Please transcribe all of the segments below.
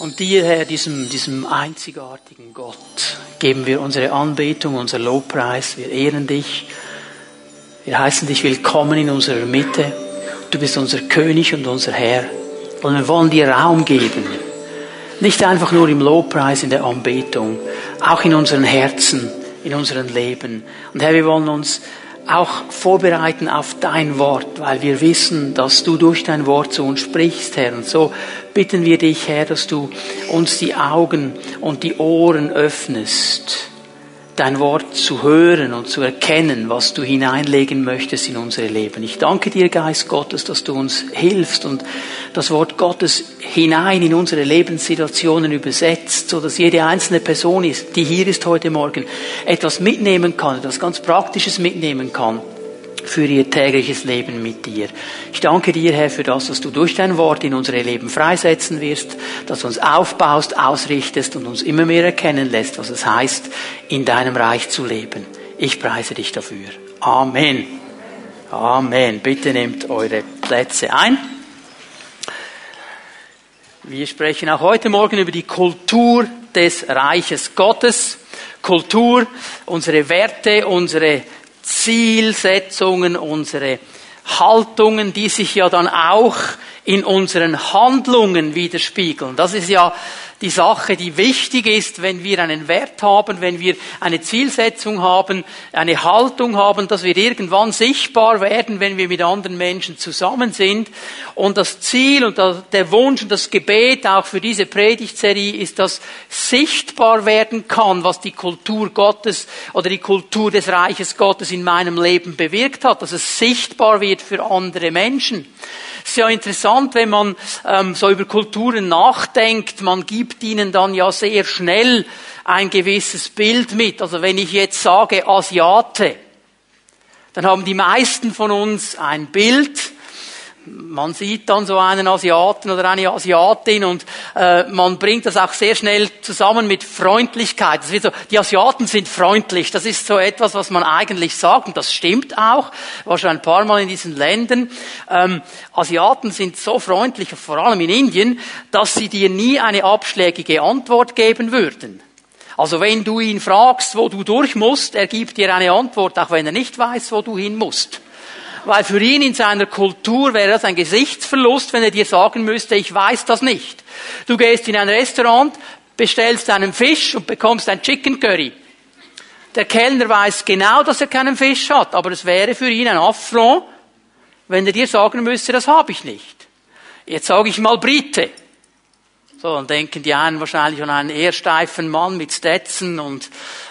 Und dir, Herr, diesem, diesem einzigartigen Gott, geben wir unsere Anbetung, unser Lobpreis. Wir ehren dich. Wir heißen dich willkommen in unserer Mitte. Du bist unser König und unser Herr. Und wir wollen dir Raum geben. Nicht einfach nur im Lobpreis, in der Anbetung, auch in unseren Herzen, in unserem Leben. Und Herr, wir wollen uns auch vorbereiten auf dein Wort, weil wir wissen, dass du durch dein Wort zu uns sprichst, Herr. Und so bitten wir dich, Herr, dass du uns die Augen und die Ohren öffnest dein Wort zu hören und zu erkennen, was du hineinlegen möchtest in unsere Leben. Ich danke dir, Geist Gottes, dass du uns hilfst und das Wort Gottes hinein in unsere Lebenssituationen übersetzt, so dass jede einzelne Person ist, die hier ist heute Morgen, etwas mitnehmen kann, etwas ganz Praktisches mitnehmen kann für ihr tägliches Leben mit dir. Ich danke dir, Herr, für das, was du durch dein Wort in unsere Leben freisetzen wirst, dass du uns aufbaust, ausrichtest und uns immer mehr erkennen lässt, was es heißt, in deinem Reich zu leben. Ich preise dich dafür. Amen. Amen. Bitte nehmt eure Plätze ein. Wir sprechen auch heute Morgen über die Kultur des Reiches Gottes. Kultur, unsere Werte, unsere Zielsetzungen, unsere Haltungen, die sich ja dann auch in unseren Handlungen widerspiegeln. Das ist ja die Sache, die wichtig ist, wenn wir einen Wert haben, wenn wir eine Zielsetzung haben, eine Haltung haben, dass wir irgendwann sichtbar werden, wenn wir mit anderen Menschen zusammen sind. Und das Ziel und der Wunsch und das Gebet auch für diese Predigtserie ist, dass sichtbar werden kann, was die Kultur Gottes oder die Kultur des Reiches Gottes in meinem Leben bewirkt hat, dass es sichtbar wird für andere Menschen. Es ist ja interessant, wenn man ähm, so über Kulturen nachdenkt, man gibt ihnen dann ja sehr schnell ein gewisses Bild mit. Also wenn ich jetzt sage Asiate, dann haben die meisten von uns ein Bild, man sieht dann so einen Asiaten oder eine Asiatin und äh, man bringt das auch sehr schnell zusammen mit Freundlichkeit. Das wird so, die Asiaten sind freundlich. Das ist so etwas, was man eigentlich sagt und das stimmt auch. Ich war schon ein paar Mal in diesen Ländern. Ähm, Asiaten sind so freundlich, vor allem in Indien, dass sie dir nie eine abschlägige Antwort geben würden. Also wenn du ihn fragst, wo du durch musst, er gibt dir eine Antwort, auch wenn er nicht weiß, wo du hin musst weil für ihn in seiner Kultur wäre das ein Gesichtsverlust, wenn er dir sagen müsste, ich weiß das nicht. Du gehst in ein Restaurant, bestellst einen Fisch und bekommst ein Chicken Curry. Der Kellner weiß genau, dass er keinen Fisch hat, aber es wäre für ihn ein Affront, wenn er dir sagen müsste, das habe ich nicht. Jetzt sage ich mal Brite. So, dann denken die einen wahrscheinlich an einen eher steifen Mann mit Stetson und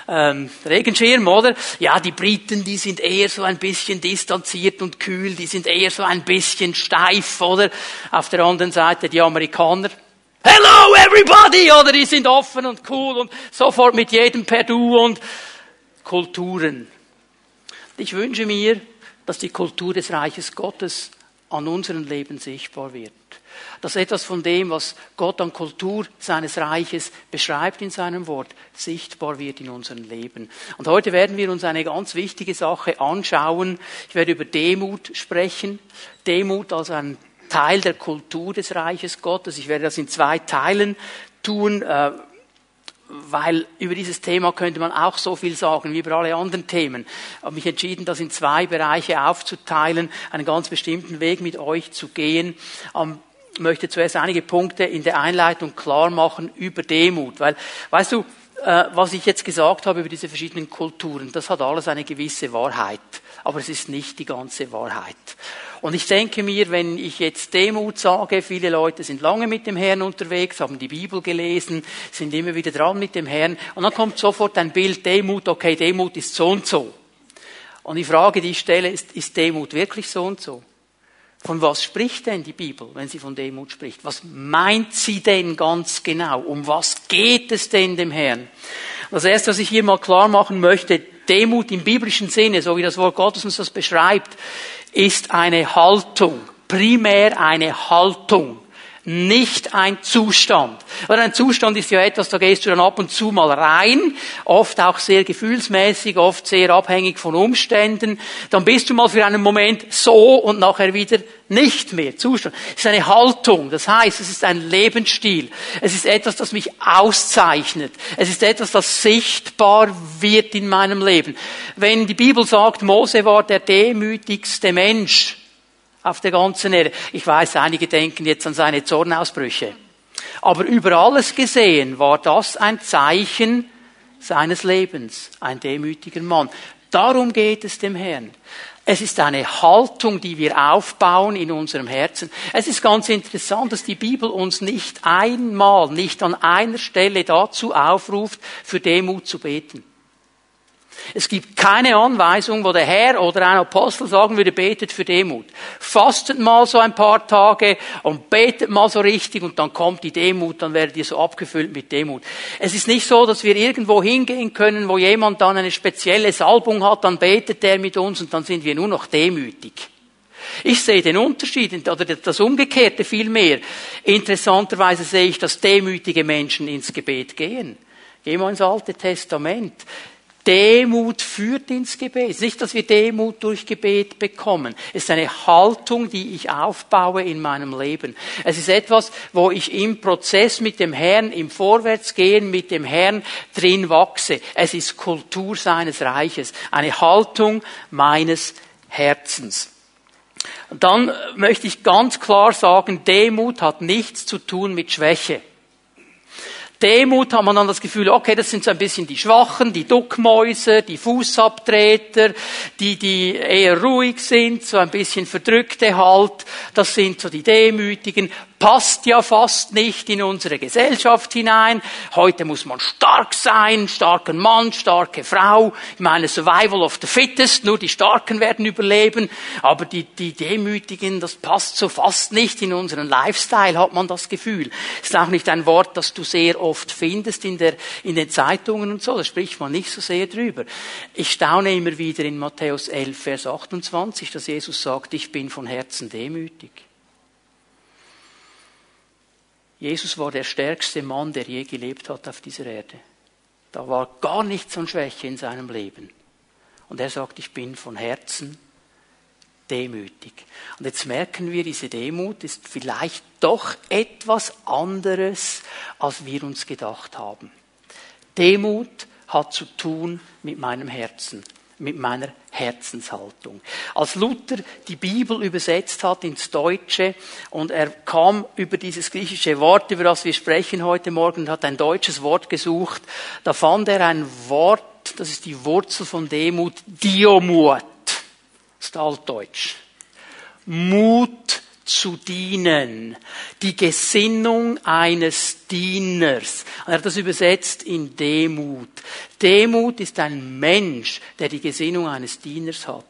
ähm, Regenschirm, oder? Ja, die Briten, die sind eher so ein bisschen distanziert und kühl, die sind eher so ein bisschen steif, oder? Auf der anderen Seite die Amerikaner. Hello everybody! Oder die sind offen und cool und sofort mit jedem per Du und Kulturen. Ich wünsche mir, dass die Kultur des Reiches Gottes an unserem Leben sichtbar wird dass etwas von dem, was Gott an Kultur seines Reiches beschreibt in seinem Wort, sichtbar wird in unserem Leben. Und heute werden wir uns eine ganz wichtige Sache anschauen. Ich werde über Demut sprechen. Demut als ein Teil der Kultur des Reiches Gottes. Ich werde das in zwei Teilen tun äh, weil über dieses Thema könnte man auch so viel sagen wie über alle anderen Themen. Ich habe mich entschieden, das in zwei Bereiche aufzuteilen, einen ganz bestimmten Weg mit euch zu gehen. Am möchte zuerst einige Punkte in der Einleitung klar machen über Demut, weil, weißt du, äh, was ich jetzt gesagt habe über diese verschiedenen Kulturen, das hat alles eine gewisse Wahrheit, aber es ist nicht die ganze Wahrheit. Und ich denke mir, wenn ich jetzt Demut sage, viele Leute sind lange mit dem Herrn unterwegs, haben die Bibel gelesen, sind immer wieder dran mit dem Herrn, und dann kommt sofort ein Bild Demut, okay, Demut ist so und so. Und die Frage, die ich stelle, ist, ist Demut wirklich so und so? Von was spricht denn die Bibel, wenn sie von Demut spricht? Was meint sie denn ganz genau? Um was geht es denn dem Herrn? Das erste, was ich hier mal klar machen möchte, Demut im biblischen Sinne, so wie das Wort Gottes uns das beschreibt, ist eine Haltung. Primär eine Haltung. Nicht ein Zustand. Weil ein Zustand ist ja etwas, da gehst du dann ab und zu mal rein, oft auch sehr gefühlsmäßig, oft sehr abhängig von Umständen. Dann bist du mal für einen Moment so und nachher wieder nicht mehr. Zustand. Es ist eine Haltung. Das heißt, es ist ein Lebensstil. Es ist etwas, das mich auszeichnet. Es ist etwas, das sichtbar wird in meinem Leben. Wenn die Bibel sagt, Mose war der demütigste Mensch, auf der ganzen Erde. Ich weiß, einige denken jetzt an seine Zornausbrüche. Aber über alles gesehen war das ein Zeichen seines Lebens, ein demütiger Mann. Darum geht es dem Herrn. Es ist eine Haltung, die wir aufbauen in unserem Herzen. Es ist ganz interessant, dass die Bibel uns nicht einmal, nicht an einer Stelle dazu aufruft, für Demut zu beten. Es gibt keine Anweisung, wo der Herr oder ein Apostel sagen würde, betet für Demut. Fastet mal so ein paar Tage und betet mal so richtig und dann kommt die Demut, dann werdet ihr so abgefüllt mit Demut. Es ist nicht so, dass wir irgendwo hingehen können, wo jemand dann eine spezielle Salbung hat, dann betet der mit uns und dann sind wir nur noch demütig. Ich sehe den Unterschied, oder das Umgekehrte viel mehr. Interessanterweise sehe ich, dass demütige Menschen ins Gebet gehen. Gehen wir ins Alte Testament. Demut führt ins Gebet. Es ist nicht, dass wir Demut durch Gebet bekommen. Es ist eine Haltung, die ich aufbaue in meinem Leben. Es ist etwas, wo ich im Prozess mit dem Herrn, im Vorwärtsgehen mit dem Herrn drin wachse. Es ist Kultur seines Reiches. Eine Haltung meines Herzens. Und dann möchte ich ganz klar sagen, Demut hat nichts zu tun mit Schwäche. Demut hat man dann das Gefühl, okay, das sind so ein bisschen die Schwachen, die Duckmäuse, die Fußabtreter, die, die eher ruhig sind, so ein bisschen verdrückte halt. Das sind so die Demütigen passt ja fast nicht in unsere Gesellschaft hinein. Heute muss man stark sein, starker Mann, starke Frau. Ich meine, Survival of the Fittest, nur die Starken werden überleben. Aber die, die Demütigen, das passt so fast nicht in unseren Lifestyle, hat man das Gefühl. Ist auch nicht ein Wort, das du sehr oft findest in, der, in den Zeitungen und so. Da spricht man nicht so sehr drüber. Ich staune immer wieder in Matthäus 11, Vers 28, dass Jesus sagt, ich bin von Herzen demütig. Jesus war der stärkste Mann, der je gelebt hat auf dieser Erde. Da war gar nichts an Schwäche in seinem Leben. Und er sagt, ich bin von Herzen demütig. Und jetzt merken wir, diese Demut ist vielleicht doch etwas anderes, als wir uns gedacht haben. Demut hat zu tun mit meinem Herzen mit meiner Herzenshaltung. Als Luther die Bibel übersetzt hat ins Deutsche und er kam über dieses griechische Wort, über das wir sprechen heute Morgen, und hat ein deutsches Wort gesucht, da fand er ein Wort, das ist die Wurzel von Demut, Diomut. Das ist altdeutsch. Mut zu dienen. Die Gesinnung eines Dieners. Er hat das übersetzt in Demut. Demut ist ein Mensch, der die Gesinnung eines Dieners hat.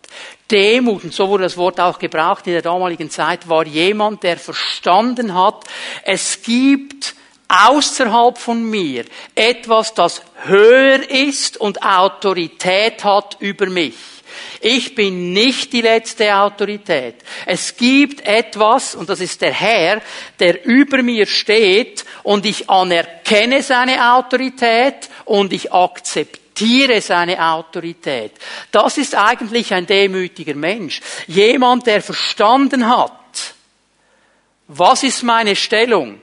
Demut, und so wurde das Wort auch gebraucht in der damaligen Zeit, war jemand, der verstanden hat, es gibt außerhalb von mir etwas, das höher ist und Autorität hat über mich. Ich bin nicht die letzte Autorität. Es gibt etwas, und das ist der Herr, der über mir steht, und ich anerkenne seine Autorität und ich akzeptiere seine Autorität. Das ist eigentlich ein demütiger Mensch. Jemand, der verstanden hat, was ist meine Stellung?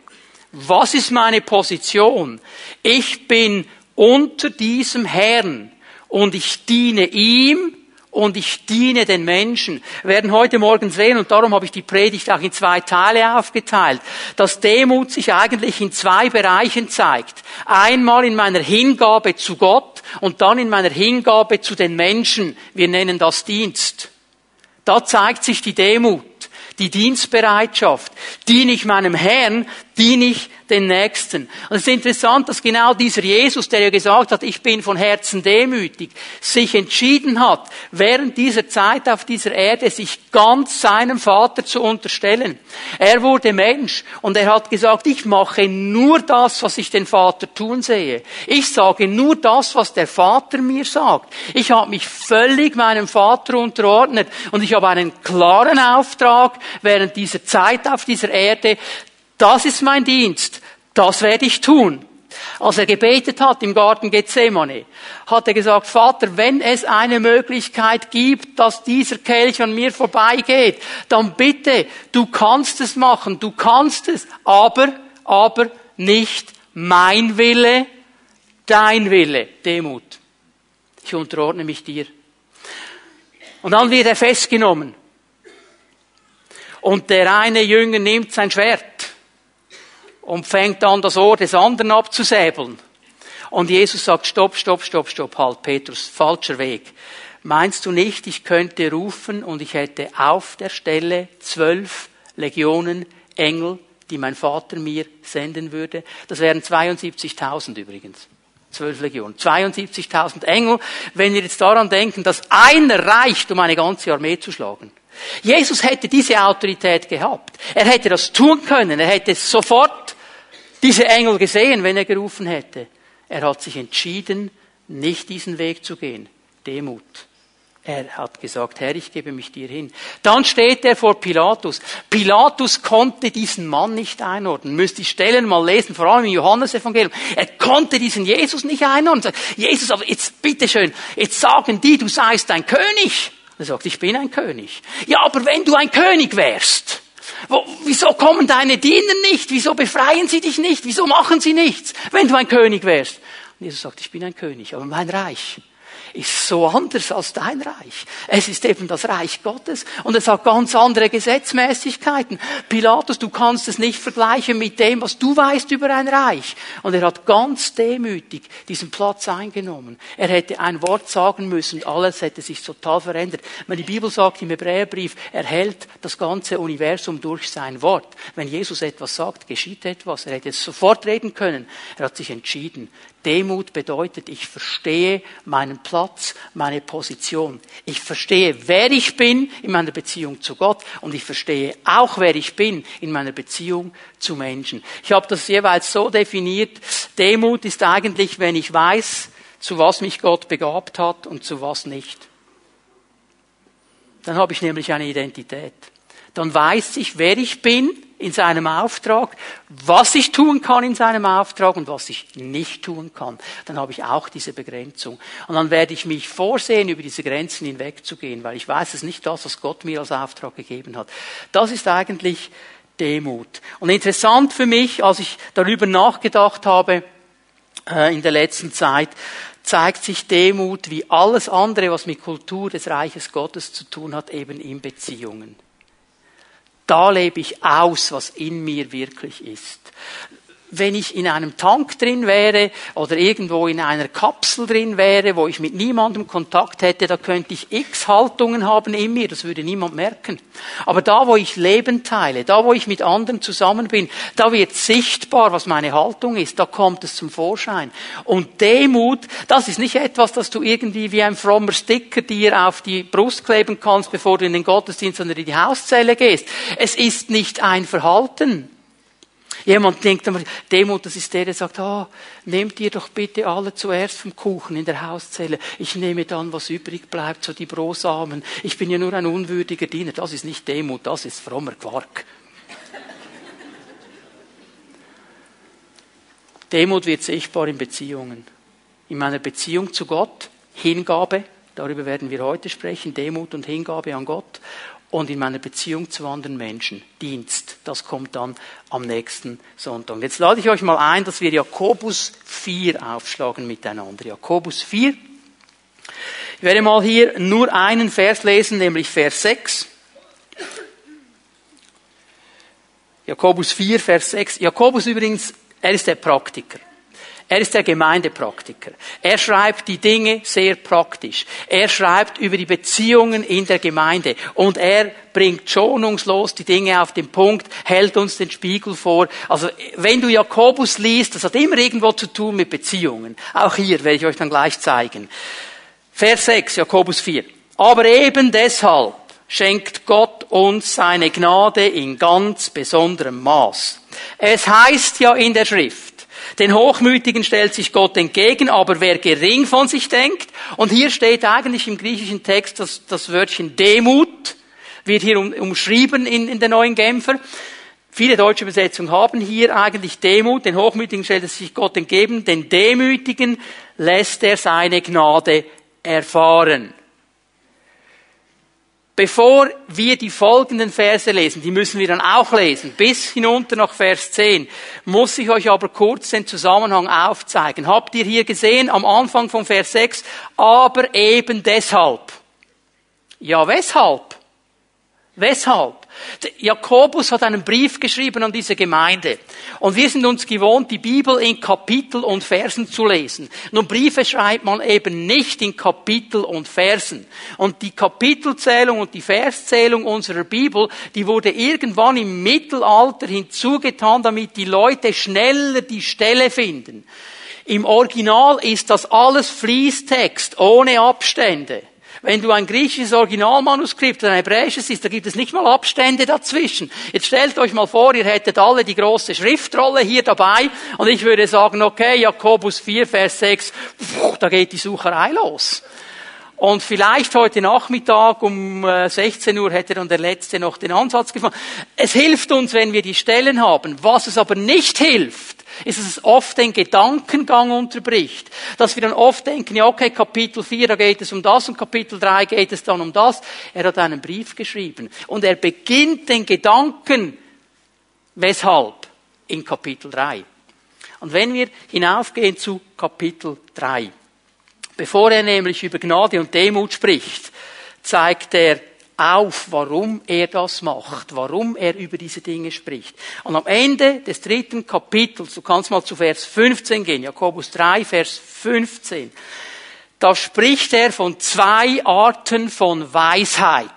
Was ist meine Position? Ich bin unter diesem Herrn und ich diene ihm und ich diene den Menschen. Wir werden heute Morgen sehen, und darum habe ich die Predigt auch in zwei Teile aufgeteilt, dass Demut sich eigentlich in zwei Bereichen zeigt. Einmal in meiner Hingabe zu Gott und dann in meiner Hingabe zu den Menschen. Wir nennen das Dienst. Da zeigt sich die Demut, die Dienstbereitschaft. Diene ich meinem Herrn, diene ich den Nächsten. Und es ist interessant, dass genau dieser Jesus, der ja gesagt hat, ich bin von Herzen demütig, sich entschieden hat, während dieser Zeit auf dieser Erde sich ganz seinem Vater zu unterstellen. Er wurde Mensch und er hat gesagt, ich mache nur das, was ich den Vater tun sehe. Ich sage nur das, was der Vater mir sagt. Ich habe mich völlig meinem Vater unterordnet und ich habe einen klaren Auftrag während dieser Zeit auf dieser Erde, das ist mein Dienst, das werde ich tun. Als er gebetet hat im Garten Gethsemane, hat er gesagt, Vater, wenn es eine Möglichkeit gibt, dass dieser Kelch an mir vorbeigeht, dann bitte, du kannst es machen, du kannst es, aber, aber nicht mein Wille, dein Wille, Demut. Ich unterordne mich dir. Und dann wird er festgenommen. Und der eine Jünger nimmt sein Schwert und fängt an, das Ohr des anderen abzusäbeln. Und Jesus sagt, stopp, stopp, stopp, stopp, halt, Petrus, falscher Weg. Meinst du nicht, ich könnte rufen und ich hätte auf der Stelle zwölf Legionen Engel, die mein Vater mir senden würde? Das wären 72.000 übrigens. Zwölf Legionen. 72.000 Engel. Wenn wir jetzt daran denken, dass einer reicht, um eine ganze Armee zu schlagen. Jesus hätte diese Autorität gehabt. Er hätte das tun können. Er hätte sofort diese Engel gesehen, wenn er gerufen hätte. Er hat sich entschieden, nicht diesen Weg zu gehen. Demut. Er hat gesagt, Herr, ich gebe mich dir hin. Dann steht er vor Pilatus. Pilatus konnte diesen Mann nicht einordnen. Müsst die Stellen mal lesen, vor allem im Johannesevangelium. Er konnte diesen Jesus nicht einordnen. Jesus, aber jetzt bitteschön, jetzt sagen die, du seist ein König. Er sagt, ich bin ein König. Ja, aber wenn du ein König wärst, wo, wieso kommen deine Diener nicht? Wieso befreien sie dich nicht? Wieso machen sie nichts, wenn du ein König wärst? Und Jesus sagt, ich bin ein König, aber mein Reich ist so anders als dein Reich. Es ist eben das Reich Gottes und es hat ganz andere Gesetzmäßigkeiten. Pilatus, du kannst es nicht vergleichen mit dem, was du weißt über ein Reich. Und er hat ganz demütig diesen Platz eingenommen. Er hätte ein Wort sagen müssen und alles hätte sich total verändert. Wenn die Bibel sagt im Hebräerbrief, er hält das ganze Universum durch sein Wort. Wenn Jesus etwas sagt, geschieht etwas. Er hätte sofort reden können. Er hat sich entschieden, Demut bedeutet, ich verstehe meinen Platz, meine Position. Ich verstehe, wer ich bin in meiner Beziehung zu Gott und ich verstehe auch, wer ich bin in meiner Beziehung zu Menschen. Ich habe das jeweils so definiert. Demut ist eigentlich, wenn ich weiß, zu was mich Gott begabt hat und zu was nicht. Dann habe ich nämlich eine Identität. Dann weiß ich, wer ich bin in seinem Auftrag, was ich tun kann in seinem Auftrag und was ich nicht tun kann. Dann habe ich auch diese Begrenzung. Und dann werde ich mich vorsehen, über diese Grenzen hinwegzugehen, weil ich weiß, es ist nicht das, was Gott mir als Auftrag gegeben hat. Das ist eigentlich Demut. Und interessant für mich, als ich darüber nachgedacht habe, äh, in der letzten Zeit, zeigt sich Demut wie alles andere, was mit Kultur des Reiches Gottes zu tun hat, eben in Beziehungen. Da lebe ich aus, was in mir wirklich ist wenn ich in einem Tank drin wäre oder irgendwo in einer Kapsel drin wäre, wo ich mit niemandem Kontakt hätte, da könnte ich x Haltungen haben in mir, das würde niemand merken. Aber da, wo ich Leben teile, da, wo ich mit anderen zusammen bin, da wird sichtbar, was meine Haltung ist, da kommt es zum Vorschein. Und Demut, das ist nicht etwas, das du irgendwie wie ein frommer Sticker dir auf die Brust kleben kannst, bevor du in den Gottesdienst oder in die Hauszelle gehst. Es ist nicht ein Verhalten. Jemand denkt immer, Demut, das ist der, der sagt, ah, oh, nehmt ihr doch bitte alle zuerst vom Kuchen in der Hauszelle. Ich nehme dann, was übrig bleibt, so die Brosamen. Ich bin ja nur ein unwürdiger Diener. Das ist nicht Demut, das ist frommer Quark. Demut wird sichtbar in Beziehungen. In meiner Beziehung zu Gott, Hingabe, darüber werden wir heute sprechen, Demut und Hingabe an Gott und in meiner Beziehung zu anderen Menschen. Dienst, das kommt dann am nächsten Sonntag. Jetzt lade ich euch mal ein, dass wir Jakobus 4 aufschlagen miteinander. Jakobus 4. Ich werde mal hier nur einen Vers lesen, nämlich Vers 6. Jakobus 4, Vers 6. Jakobus übrigens, er ist der Praktiker. Er ist der Gemeindepraktiker. Er schreibt die Dinge sehr praktisch. Er schreibt über die Beziehungen in der Gemeinde. Und er bringt schonungslos die Dinge auf den Punkt, hält uns den Spiegel vor. Also, wenn du Jakobus liest, das hat immer irgendwo zu tun mit Beziehungen. Auch hier werde ich euch dann gleich zeigen. Vers 6, Jakobus 4. Aber eben deshalb schenkt Gott uns seine Gnade in ganz besonderem Maß. Es heißt ja in der Schrift, den Hochmütigen stellt sich Gott entgegen, aber wer gering von sich denkt, und hier steht eigentlich im griechischen Text das, das Wörtchen Demut, wird hier um, umschrieben in, in der neuen Genfer. Viele deutsche Übersetzungen haben hier eigentlich Demut, den Hochmütigen stellt es sich Gott entgegen, den Demütigen lässt er seine Gnade erfahren. Bevor wir die folgenden Verse lesen, die müssen wir dann auch lesen, bis hinunter nach Vers 10, muss ich euch aber kurz den Zusammenhang aufzeigen. Habt ihr hier gesehen am Anfang von Vers 6, aber eben deshalb. Ja, weshalb? Weshalb? Jakobus hat einen Brief geschrieben an diese Gemeinde. Und wir sind uns gewohnt, die Bibel in Kapitel und Versen zu lesen. Nun, Briefe schreibt man eben nicht in Kapitel und Versen. Und die Kapitelzählung und die Verszählung unserer Bibel, die wurde irgendwann im Mittelalter hinzugetan, damit die Leute schneller die Stelle finden. Im Original ist das alles Fließtext, ohne Abstände. Wenn du ein griechisches Originalmanuskript oder ein hebräisches siehst, da gibt es nicht mal Abstände dazwischen. Jetzt stellt euch mal vor, ihr hättet alle die große Schriftrolle hier dabei und ich würde sagen, okay, Jakobus 4, Vers 6, pff, da geht die Sucherei los. Und vielleicht heute Nachmittag um 16 äh, Uhr hätte dann der Letzte noch den Ansatz gefunden. Es hilft uns, wenn wir die Stellen haben. Was es aber nicht hilft, ist, dass es oft den Gedankengang unterbricht. Dass wir dann oft denken, ja okay, Kapitel 4, da geht es um das und Kapitel 3 geht es dann um das. Er hat einen Brief geschrieben und er beginnt den Gedanken, weshalb, in Kapitel 3. Und wenn wir hinaufgehen zu Kapitel 3, bevor er nämlich über Gnade und Demut spricht, zeigt er auf, warum er das macht, warum er über diese Dinge spricht. Und am Ende des dritten Kapitels, du kannst mal zu Vers 15 gehen, Jakobus 3, Vers 15, da spricht er von zwei Arten von Weisheit.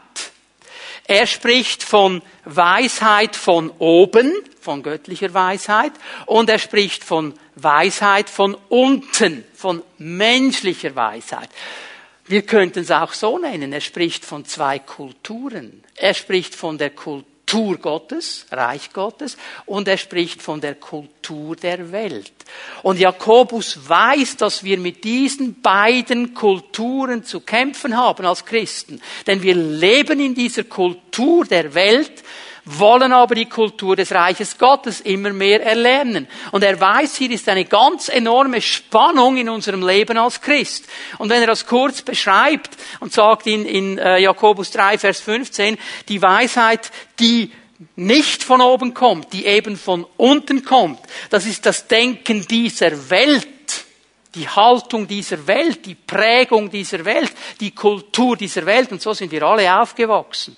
Er spricht von Weisheit von oben, von göttlicher Weisheit, und er spricht von Weisheit von unten, von menschlicher Weisheit. Wir könnten es auch so nennen. Er spricht von zwei Kulturen. Er spricht von der Kultur Gottes, Reich Gottes, und er spricht von der Kultur der Welt. Und Jakobus weiß, dass wir mit diesen beiden Kulturen zu kämpfen haben als Christen. Denn wir leben in dieser Kultur der Welt, wollen aber die Kultur des Reiches Gottes immer mehr erlernen. Und er weiß, hier ist eine ganz enorme Spannung in unserem Leben als Christ. Und wenn er das kurz beschreibt und sagt in, in äh, Jakobus 3, Vers 15, die Weisheit, die nicht von oben kommt, die eben von unten kommt, das ist das Denken dieser Welt die Haltung dieser Welt, die Prägung dieser Welt, die Kultur dieser Welt. Und so sind wir alle aufgewachsen.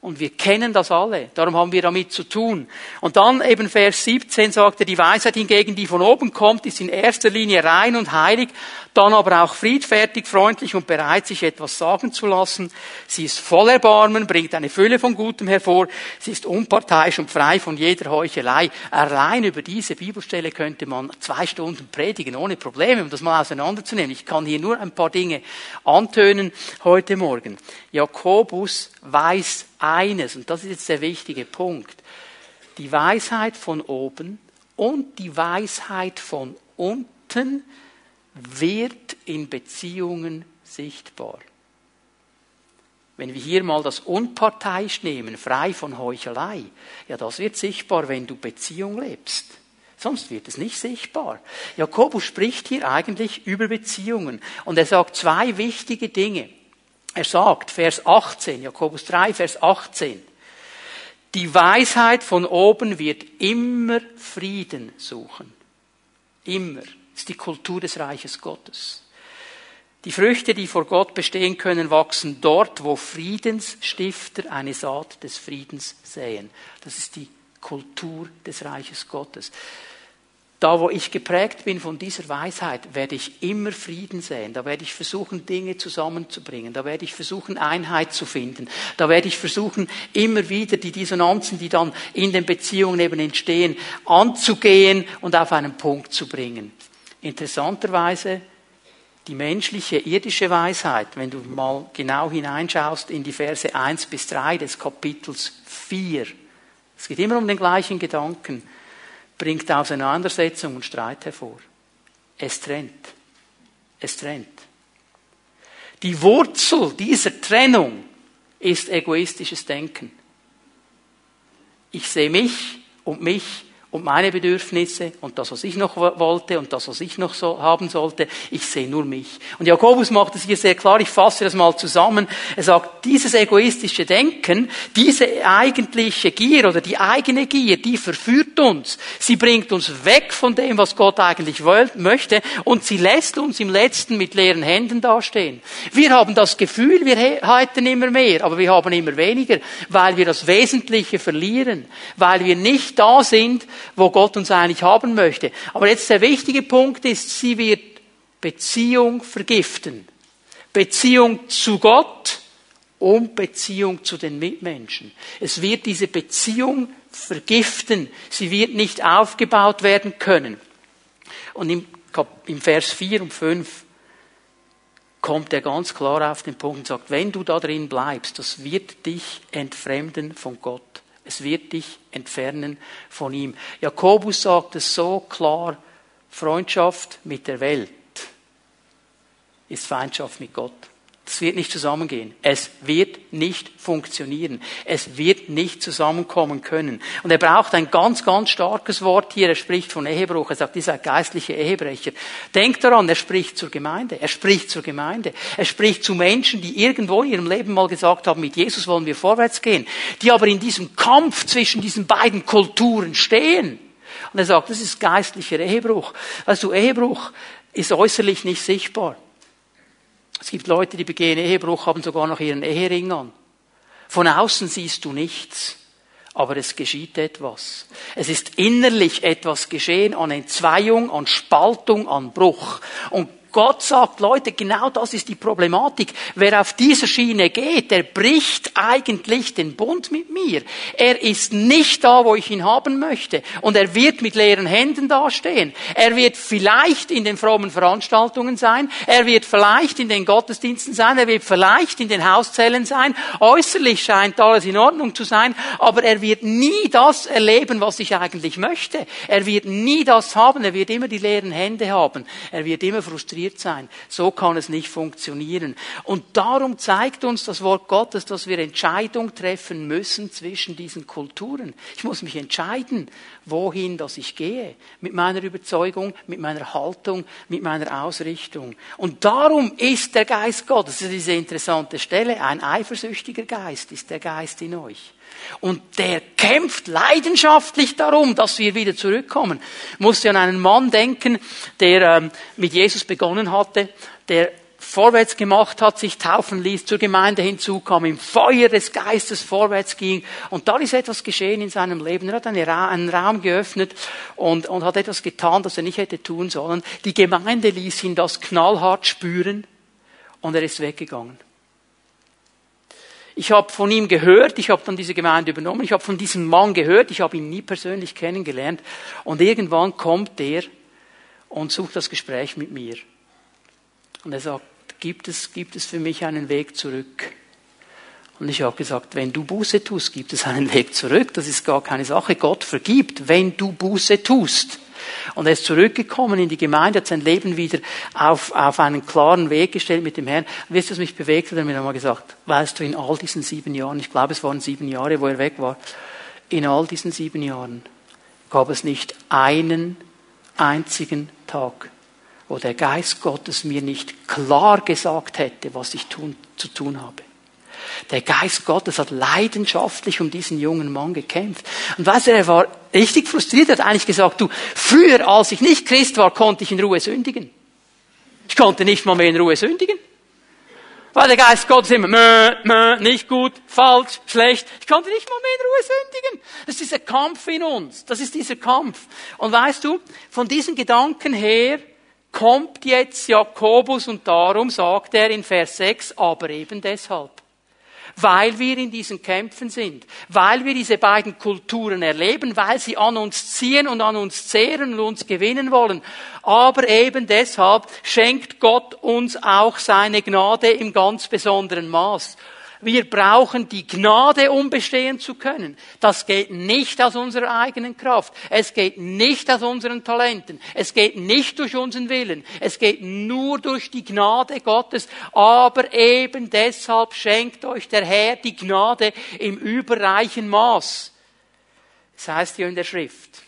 Und wir kennen das alle. Darum haben wir damit zu tun. Und dann eben Vers 17 sagt er, die Weisheit hingegen, die von oben kommt, ist in erster Linie rein und heilig, dann aber auch friedfertig, freundlich und bereit, sich etwas sagen zu lassen. Sie ist voll Erbarmen, bringt eine Fülle von Gutem hervor. Sie ist unparteiisch und frei von jeder Heuchelei. Allein über diese Bibelstelle könnte man zwei Stunden predigen, ohne Probleme, um das mal auseinanderzunehmen. Ich kann hier nur ein paar Dinge antönen heute Morgen. Jakobus weiß eines, und das ist jetzt der wichtige Punkt. Die Weisheit von oben und die Weisheit von unten wird in Beziehungen sichtbar. Wenn wir hier mal das unparteiisch nehmen, frei von Heuchelei, ja, das wird sichtbar, wenn du Beziehung lebst. Sonst wird es nicht sichtbar. Jakobus spricht hier eigentlich über Beziehungen und er sagt zwei wichtige Dinge. Er sagt, Vers 18, Jakobus 3, Vers 18, die Weisheit von oben wird immer Frieden suchen. Immer ist die Kultur des Reiches Gottes. Die Früchte, die vor Gott bestehen können, wachsen dort, wo Friedensstifter eine Saat des Friedens säen. Das ist die Kultur des Reiches Gottes. Da, wo ich geprägt bin von dieser Weisheit, werde ich immer Frieden sehen. Da werde ich versuchen, Dinge zusammenzubringen. Da werde ich versuchen, Einheit zu finden. Da werde ich versuchen, immer wieder die Dissonanzen, die dann in den Beziehungen eben entstehen, anzugehen und auf einen Punkt zu bringen. Interessanterweise die menschliche, irdische Weisheit, wenn du mal genau hineinschaust in die Verse 1 bis 3 des Kapitels 4, es geht immer um den gleichen Gedanken, bringt Auseinandersetzung und Streit hervor. Es trennt. Es trennt. Die Wurzel dieser Trennung ist egoistisches Denken. Ich sehe mich und mich und meine Bedürfnisse und das, was ich noch wollte und das, was ich noch so haben sollte. Ich sehe nur mich. Und Jakobus macht es hier sehr klar. Ich fasse das mal zusammen. Er sagt, dieses egoistische Denken, diese eigentliche Gier oder die eigene Gier, die verführt uns. Sie bringt uns weg von dem, was Gott eigentlich möchte und sie lässt uns im Letzten mit leeren Händen dastehen. Wir haben das Gefühl, wir hätten immer mehr, aber wir haben immer weniger, weil wir das Wesentliche verlieren, weil wir nicht da sind, wo Gott uns eigentlich haben möchte. Aber jetzt der wichtige Punkt ist, sie wird Beziehung vergiften. Beziehung zu Gott und Beziehung zu den Mitmenschen. Es wird diese Beziehung vergiften. Sie wird nicht aufgebaut werden können. Und im, Vers 4 und 5 kommt er ganz klar auf den Punkt und sagt, wenn du da drin bleibst, das wird dich entfremden von Gott. Es wird dich entfernen von ihm. Jakobus sagt es so klar, Freundschaft mit der Welt ist Feindschaft mit Gott. Das wird nicht zusammengehen. Es wird nicht funktionieren. Es wird nicht zusammenkommen können. Und er braucht ein ganz, ganz starkes Wort hier. Er spricht von Ehebruch. Er sagt, dieser geistliche Ehebrecher. Denkt daran, er spricht zur Gemeinde. Er spricht zur Gemeinde. Er spricht zu Menschen, die irgendwo in ihrem Leben mal gesagt haben, mit Jesus wollen wir vorwärts gehen. Die aber in diesem Kampf zwischen diesen beiden Kulturen stehen. Und er sagt, das ist geistlicher Ehebruch. Also Ehebruch ist äußerlich nicht sichtbar. Es gibt Leute, die begehen Ehebruch, haben sogar noch ihren Ehering an. Von außen siehst du nichts, aber es geschieht etwas. Es ist innerlich etwas geschehen an Entzweiung, an Spaltung, an Bruch. Und Gott sagt, Leute, genau das ist die Problematik. Wer auf dieser Schiene geht, der bricht eigentlich den Bund mit mir. Er ist nicht da, wo ich ihn haben möchte. Und er wird mit leeren Händen dastehen. Er wird vielleicht in den frommen Veranstaltungen sein. Er wird vielleicht in den Gottesdiensten sein. Er wird vielleicht in den Hauszellen sein. Äußerlich scheint alles in Ordnung zu sein. Aber er wird nie das erleben, was ich eigentlich möchte. Er wird nie das haben. Er wird immer die leeren Hände haben. Er wird immer frustriert frustriert sein. So kann es nicht funktionieren. Und darum zeigt uns das Wort Gottes, dass wir Entscheidung treffen müssen zwischen diesen Kulturen. Ich muss mich entscheiden, wohin dass ich gehe. Mit meiner Überzeugung, mit meiner Haltung, mit meiner Ausrichtung. Und darum ist der Geist Gottes, das ist diese interessante Stelle, ein eifersüchtiger Geist ist der Geist in euch. Und der kämpft leidenschaftlich darum, dass wir wieder zurückkommen. Ich musste an einen Mann denken, der ähm, mit Jesus begonnen hatte, der vorwärts gemacht hat, sich taufen ließ, zur Gemeinde hinzukam, im Feuer des Geistes vorwärts ging. Und da ist etwas geschehen in seinem Leben. Er hat einen Raum geöffnet und, und hat etwas getan, das er nicht hätte tun sollen. Die Gemeinde ließ ihn das knallhart spüren und er ist weggegangen. Ich habe von ihm gehört, ich habe dann diese Gemeinde übernommen, ich habe von diesem Mann gehört, ich habe ihn nie persönlich kennengelernt. Und irgendwann kommt der und sucht das Gespräch mit mir. Und er sagt, gibt es, gibt es für mich einen Weg zurück? Und ich habe gesagt, wenn du Buße tust, gibt es einen Weg zurück. Das ist gar keine Sache. Gott vergibt, wenn du Buße tust. Und er ist zurückgekommen in die Gemeinde, hat sein Leben wieder auf, auf einen klaren Weg gestellt mit dem Herrn. Wisst ihr, was mich bewegt hat? Er hat mir einmal gesagt, weißt du, in all diesen sieben Jahren, ich glaube, es waren sieben Jahre, wo er weg war, in all diesen sieben Jahren gab es nicht einen einzigen Tag, wo der Geist Gottes mir nicht klar gesagt hätte, was ich tun, zu tun habe. Der Geist Gottes hat leidenschaftlich um diesen jungen Mann gekämpft. Und weißt du, er war richtig frustriert, er hat eigentlich gesagt, du, früher, als ich nicht Christ war, konnte ich in Ruhe sündigen. Ich konnte nicht mal mehr in Ruhe sündigen. Weil der Geist Gottes immer, mö, mö, nicht gut, falsch, schlecht. Ich konnte nicht mal mehr in Ruhe sündigen. Das ist dieser Kampf in uns. Das ist dieser Kampf. Und weißt du, von diesen Gedanken her kommt jetzt Jakobus und darum sagt er in Vers 6, aber eben deshalb weil wir in diesen Kämpfen sind, weil wir diese beiden Kulturen erleben, weil sie an uns ziehen und an uns zehren und uns gewinnen wollen. Aber eben deshalb schenkt Gott uns auch seine Gnade im ganz besonderen Maß. Wir brauchen die Gnade, um bestehen zu können. Das geht nicht aus unserer eigenen Kraft. Es geht nicht aus unseren Talenten. Es geht nicht durch unseren Willen. Es geht nur durch die Gnade Gottes. Aber eben deshalb schenkt euch der Herr die Gnade im überreichen Maß. Es heißt hier in der Schrift,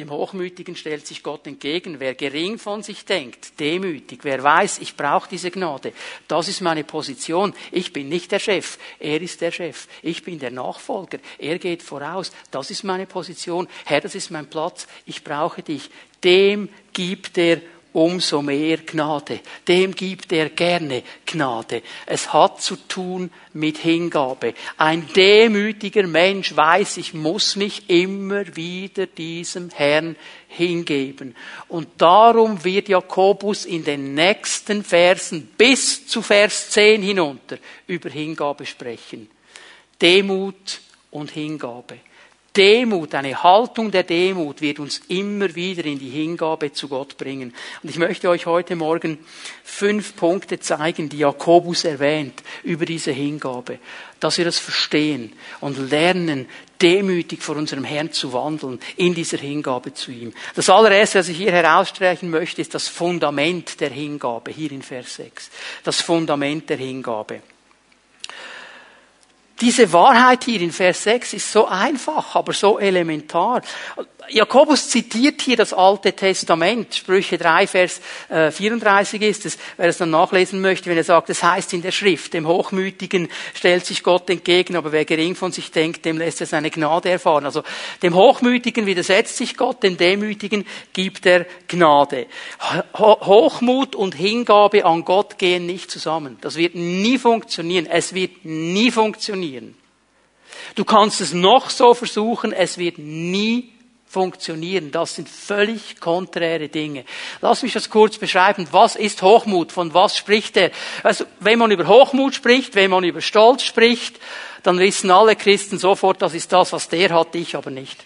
dem Hochmütigen stellt sich Gott entgegen. Wer gering von sich denkt, demütig, wer weiß, ich brauche diese Gnade, das ist meine Position. Ich bin nicht der Chef, er ist der Chef. Ich bin der Nachfolger, er geht voraus. Das ist meine Position. Herr, das ist mein Platz. Ich brauche dich. Dem gibt er umso mehr Gnade. Dem gibt er gerne Gnade. Es hat zu tun mit Hingabe. Ein demütiger Mensch weiß, ich muss mich immer wieder diesem Herrn hingeben. Und darum wird Jakobus in den nächsten Versen bis zu Vers 10 hinunter über Hingabe sprechen. Demut und Hingabe. Demut, eine Haltung der Demut wird uns immer wieder in die Hingabe zu Gott bringen. Und ich möchte euch heute Morgen fünf Punkte zeigen, die Jakobus erwähnt über diese Hingabe, dass wir das verstehen und lernen, demütig vor unserem Herrn zu wandeln, in dieser Hingabe zu ihm. Das allererste, was ich hier herausstreichen möchte, ist das Fundament der Hingabe, hier in Vers 6. Das Fundament der Hingabe. Diese Wahrheit hier in Vers 6 ist so einfach, aber so elementar. Jakobus zitiert hier das Alte Testament. Sprüche 3, Vers 34 äh, ist es, wer es dann nachlesen möchte, wenn er sagt, es heißt in der Schrift, dem Hochmütigen stellt sich Gott entgegen, aber wer gering von sich denkt, dem lässt er seine Gnade erfahren. Also dem Hochmütigen widersetzt sich Gott, dem Demütigen gibt er Gnade. Hochmut und Hingabe an Gott gehen nicht zusammen. Das wird nie funktionieren. Es wird nie funktionieren. Du kannst es noch so versuchen, es wird nie funktionieren. Das sind völlig konträre Dinge. Lass mich das kurz beschreiben. Was ist Hochmut? Von was spricht er? Also, wenn man über Hochmut spricht, wenn man über Stolz spricht, dann wissen alle Christen sofort, das ist das, was der hat, ich aber nicht.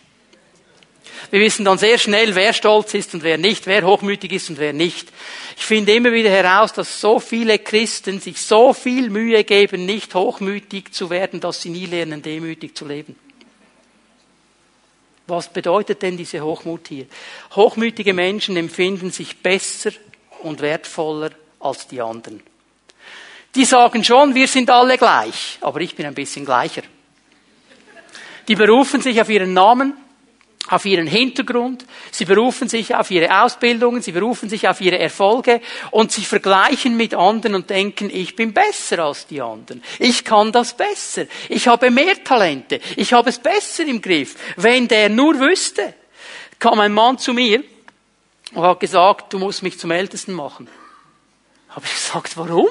Wir wissen dann sehr schnell, wer stolz ist und wer nicht, wer hochmütig ist und wer nicht. Ich finde immer wieder heraus, dass so viele Christen sich so viel Mühe geben, nicht hochmütig zu werden, dass sie nie lernen, demütig zu leben. Was bedeutet denn diese Hochmut hier? Hochmütige Menschen empfinden sich besser und wertvoller als die anderen. Die sagen schon, wir sind alle gleich, aber ich bin ein bisschen gleicher. Die berufen sich auf ihren Namen, auf ihren Hintergrund, sie berufen sich auf ihre Ausbildungen, sie berufen sich auf ihre Erfolge und sie vergleichen mit anderen und denken, ich bin besser als die anderen. Ich kann das besser. Ich habe mehr Talente. Ich habe es besser im Griff. Wenn der nur wüsste, kam ein Mann zu mir und hat gesagt, du musst mich zum Ältesten machen. Habe ich gesagt, warum?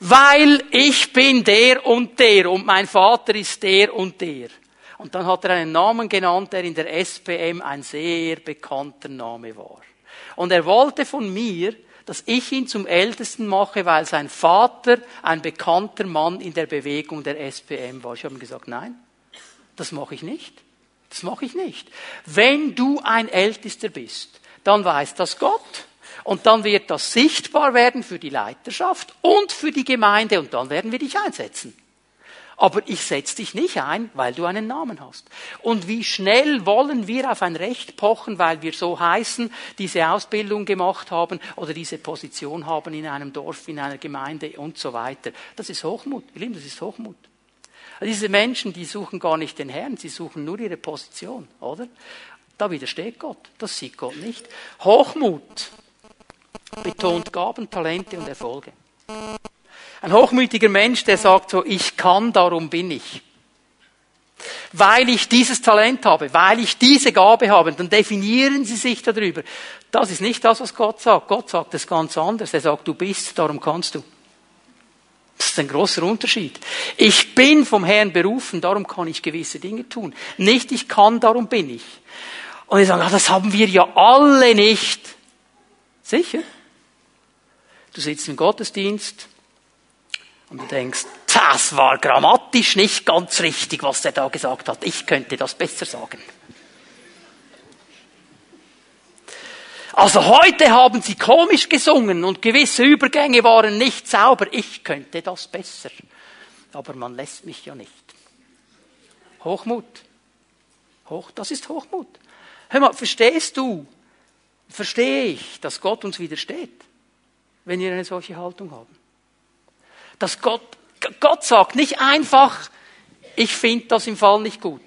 Weil ich bin der und der und mein Vater ist der und der. Und dann hat er einen Namen genannt, der in der SPM ein sehr bekannter Name war. Und er wollte von mir, dass ich ihn zum Ältesten mache, weil sein Vater ein bekannter Mann in der Bewegung der SPM war. Ich habe ihm gesagt, nein, das mache ich nicht. Das mache ich nicht. Wenn du ein Ältester bist, dann weiß das Gott. Und dann wird das sichtbar werden für die Leiterschaft und für die Gemeinde und dann werden wir dich einsetzen. Aber ich setze dich nicht ein, weil du einen Namen hast. Und wie schnell wollen wir auf ein Recht pochen, weil wir so heißen, diese Ausbildung gemacht haben oder diese Position haben in einem Dorf, in einer Gemeinde und so weiter. Das ist Hochmut. Ihr Lieben, das ist Hochmut. Also diese Menschen, die suchen gar nicht den Herrn, sie suchen nur ihre Position, oder? Da widersteht Gott. Das sieht Gott nicht. Hochmut betont Gaben, Talente und Erfolge. Ein hochmütiger Mensch, der sagt so, ich kann, darum bin ich. Weil ich dieses Talent habe, weil ich diese Gabe habe, dann definieren sie sich darüber. Das ist nicht das, was Gott sagt. Gott sagt es ganz anders. Er sagt, du bist, darum kannst du. Das ist ein großer Unterschied. Ich bin vom Herrn berufen, darum kann ich gewisse Dinge tun. Nicht ich kann, darum bin ich. Und ich sage, ah, das haben wir ja alle nicht. Sicher? Du sitzt im Gottesdienst, und du denkst, das war grammatisch nicht ganz richtig, was er da gesagt hat. Ich könnte das besser sagen. Also heute haben sie komisch gesungen und gewisse Übergänge waren nicht sauber. Ich könnte das besser. Aber man lässt mich ja nicht. Hochmut. Hoch, das ist Hochmut. Hör mal, verstehst du, verstehe ich, dass Gott uns widersteht, wenn wir eine solche Haltung haben? Dass Gott, Gott sagt nicht einfach, ich finde das im Fall nicht gut.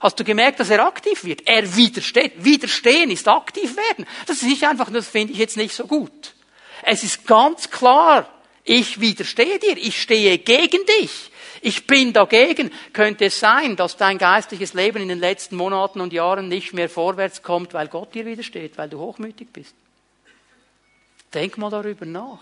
Hast du gemerkt, dass er aktiv wird? Er widersteht. Widerstehen ist aktiv werden. Das ist nicht einfach, das finde ich jetzt nicht so gut. Es ist ganz klar, ich widerstehe dir, ich stehe gegen dich. Ich bin dagegen. Könnte es sein, dass dein geistliches Leben in den letzten Monaten und Jahren nicht mehr vorwärts kommt, weil Gott dir widersteht, weil du hochmütig bist? Denk mal darüber nach.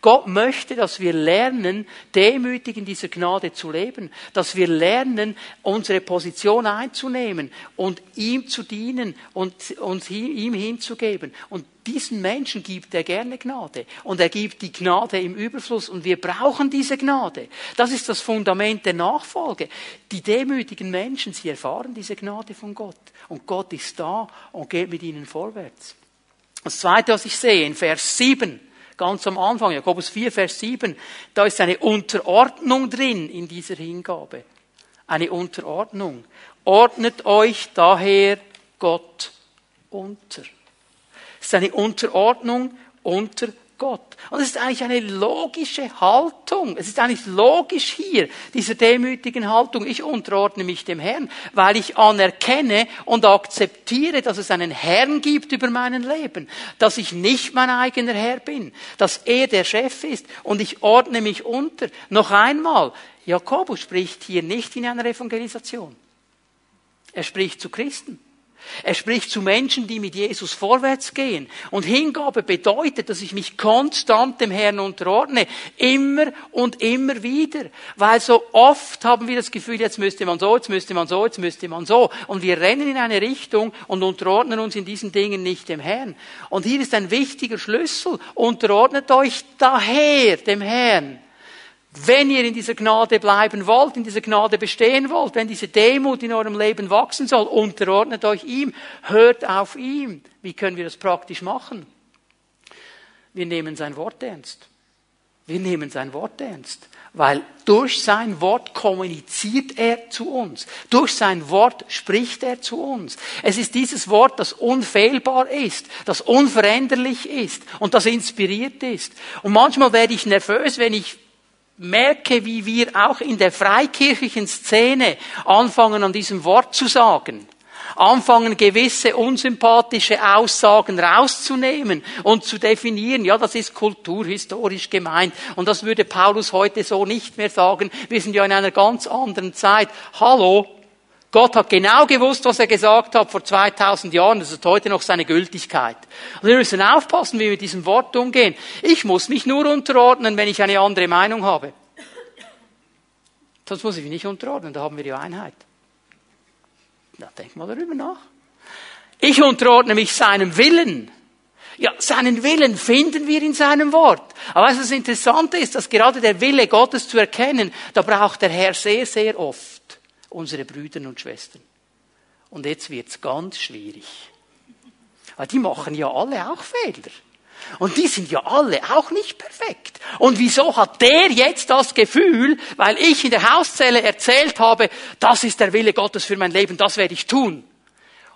Gott möchte, dass wir lernen, demütig in dieser Gnade zu leben, dass wir lernen, unsere Position einzunehmen und ihm zu dienen und uns ihm hinzugeben. Und diesen Menschen gibt er gerne Gnade. Und er gibt die Gnade im Überfluss und wir brauchen diese Gnade. Das ist das Fundament der Nachfolge. Die demütigen Menschen, sie erfahren diese Gnade von Gott. Und Gott ist da und geht mit ihnen vorwärts. Das zweite, was ich sehe, in Vers 7, ganz am Anfang, Jakobus 4, Vers 7, da ist eine Unterordnung drin in dieser Hingabe. Eine Unterordnung. Ordnet euch daher Gott unter. Es ist eine Unterordnung unter Gott. Und es ist eigentlich eine logische Haltung. Es ist eigentlich logisch hier, diese demütigen Haltung. Ich unterordne mich dem Herrn, weil ich anerkenne und akzeptiere, dass es einen Herrn gibt über mein Leben, dass ich nicht mein eigener Herr bin, dass er der Chef ist und ich ordne mich unter. Noch einmal, Jakobus spricht hier nicht in einer Evangelisation. Er spricht zu Christen. Er spricht zu Menschen, die mit Jesus vorwärts gehen. Und Hingabe bedeutet, dass ich mich konstant dem Herrn unterordne. Immer und immer wieder. Weil so oft haben wir das Gefühl, jetzt müsste man so, jetzt müsste man so, jetzt müsste man so. Und wir rennen in eine Richtung und unterordnen uns in diesen Dingen nicht dem Herrn. Und hier ist ein wichtiger Schlüssel. Unterordnet euch daher dem Herrn. Wenn ihr in dieser Gnade bleiben wollt, in dieser Gnade bestehen wollt, wenn diese Demut in eurem Leben wachsen soll, unterordnet euch ihm, hört auf ihm. Wie können wir das praktisch machen? Wir nehmen sein Wort ernst. Wir nehmen sein Wort ernst, weil durch sein Wort kommuniziert er zu uns. Durch sein Wort spricht er zu uns. Es ist dieses Wort, das unfehlbar ist, das unveränderlich ist und das inspiriert ist. Und manchmal werde ich nervös, wenn ich merke, wie wir auch in der freikirchlichen Szene anfangen, an diesem Wort zu sagen anfangen, gewisse unsympathische Aussagen rauszunehmen und zu definieren, ja, das ist kulturhistorisch gemeint. Und das würde Paulus heute so nicht mehr sagen. Wir sind ja in einer ganz anderen Zeit. Hallo, Gott hat genau gewusst, was er gesagt hat vor 2000 Jahren. Das hat heute noch seine Gültigkeit. Und wir müssen aufpassen, wie wir mit diesem Wort umgehen. Ich muss mich nur unterordnen, wenn ich eine andere Meinung habe. Sonst muss ich mich nicht unterordnen, da haben wir die Einheit. Na, denk mal darüber nach. Ich unterordne mich seinem Willen. Ja, seinen Willen finden wir in seinem Wort. Aber was das Interessante ist, dass gerade der Wille Gottes zu erkennen, da braucht der Herr sehr, sehr oft unsere Brüder und Schwestern. Und jetzt wird's ganz schwierig. Weil die machen ja alle auch Fehler. Und die sind ja alle auch nicht perfekt. Und wieso hat der jetzt das Gefühl, weil ich in der Hauszelle erzählt habe, das ist der Wille Gottes für mein Leben, das werde ich tun.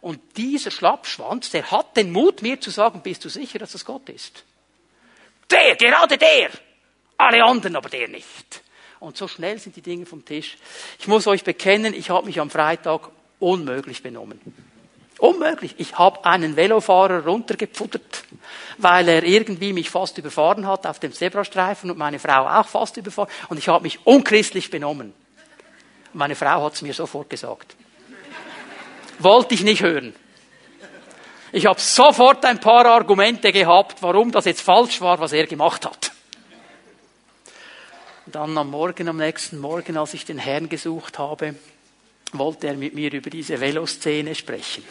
Und dieser Schlappschwanz, der hat den Mut, mir zu sagen, bist du sicher, dass das Gott ist? Der, gerade der. Alle anderen aber der nicht. Und so schnell sind die Dinge vom Tisch. Ich muss euch bekennen, ich habe mich am Freitag unmöglich benommen. Unmöglich. Ich habe einen Velofahrer runtergepfuttert, weil er irgendwie mich fast überfahren hat auf dem Zebrastreifen und meine Frau auch fast überfahren. Und ich habe mich unchristlich benommen. Meine Frau hat es mir sofort gesagt. Wollte ich nicht hören. Ich habe sofort ein paar Argumente gehabt, warum das jetzt falsch war, was er gemacht hat. Dann am Morgen, am nächsten Morgen, als ich den Herrn gesucht habe, wollte er mit mir über diese Veloszene sprechen.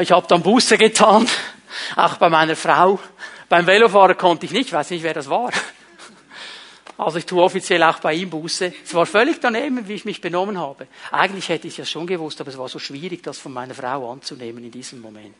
Ich habe dann Buße getan, auch bei meiner Frau. Beim Velofahrer konnte ich nicht, ich weiß nicht, wer das war. Also ich tue offiziell auch bei ihm Buße. Es war völlig daneben, wie ich mich benommen habe. Eigentlich hätte ich es schon gewusst, aber es war so schwierig, das von meiner Frau anzunehmen in diesem Moment.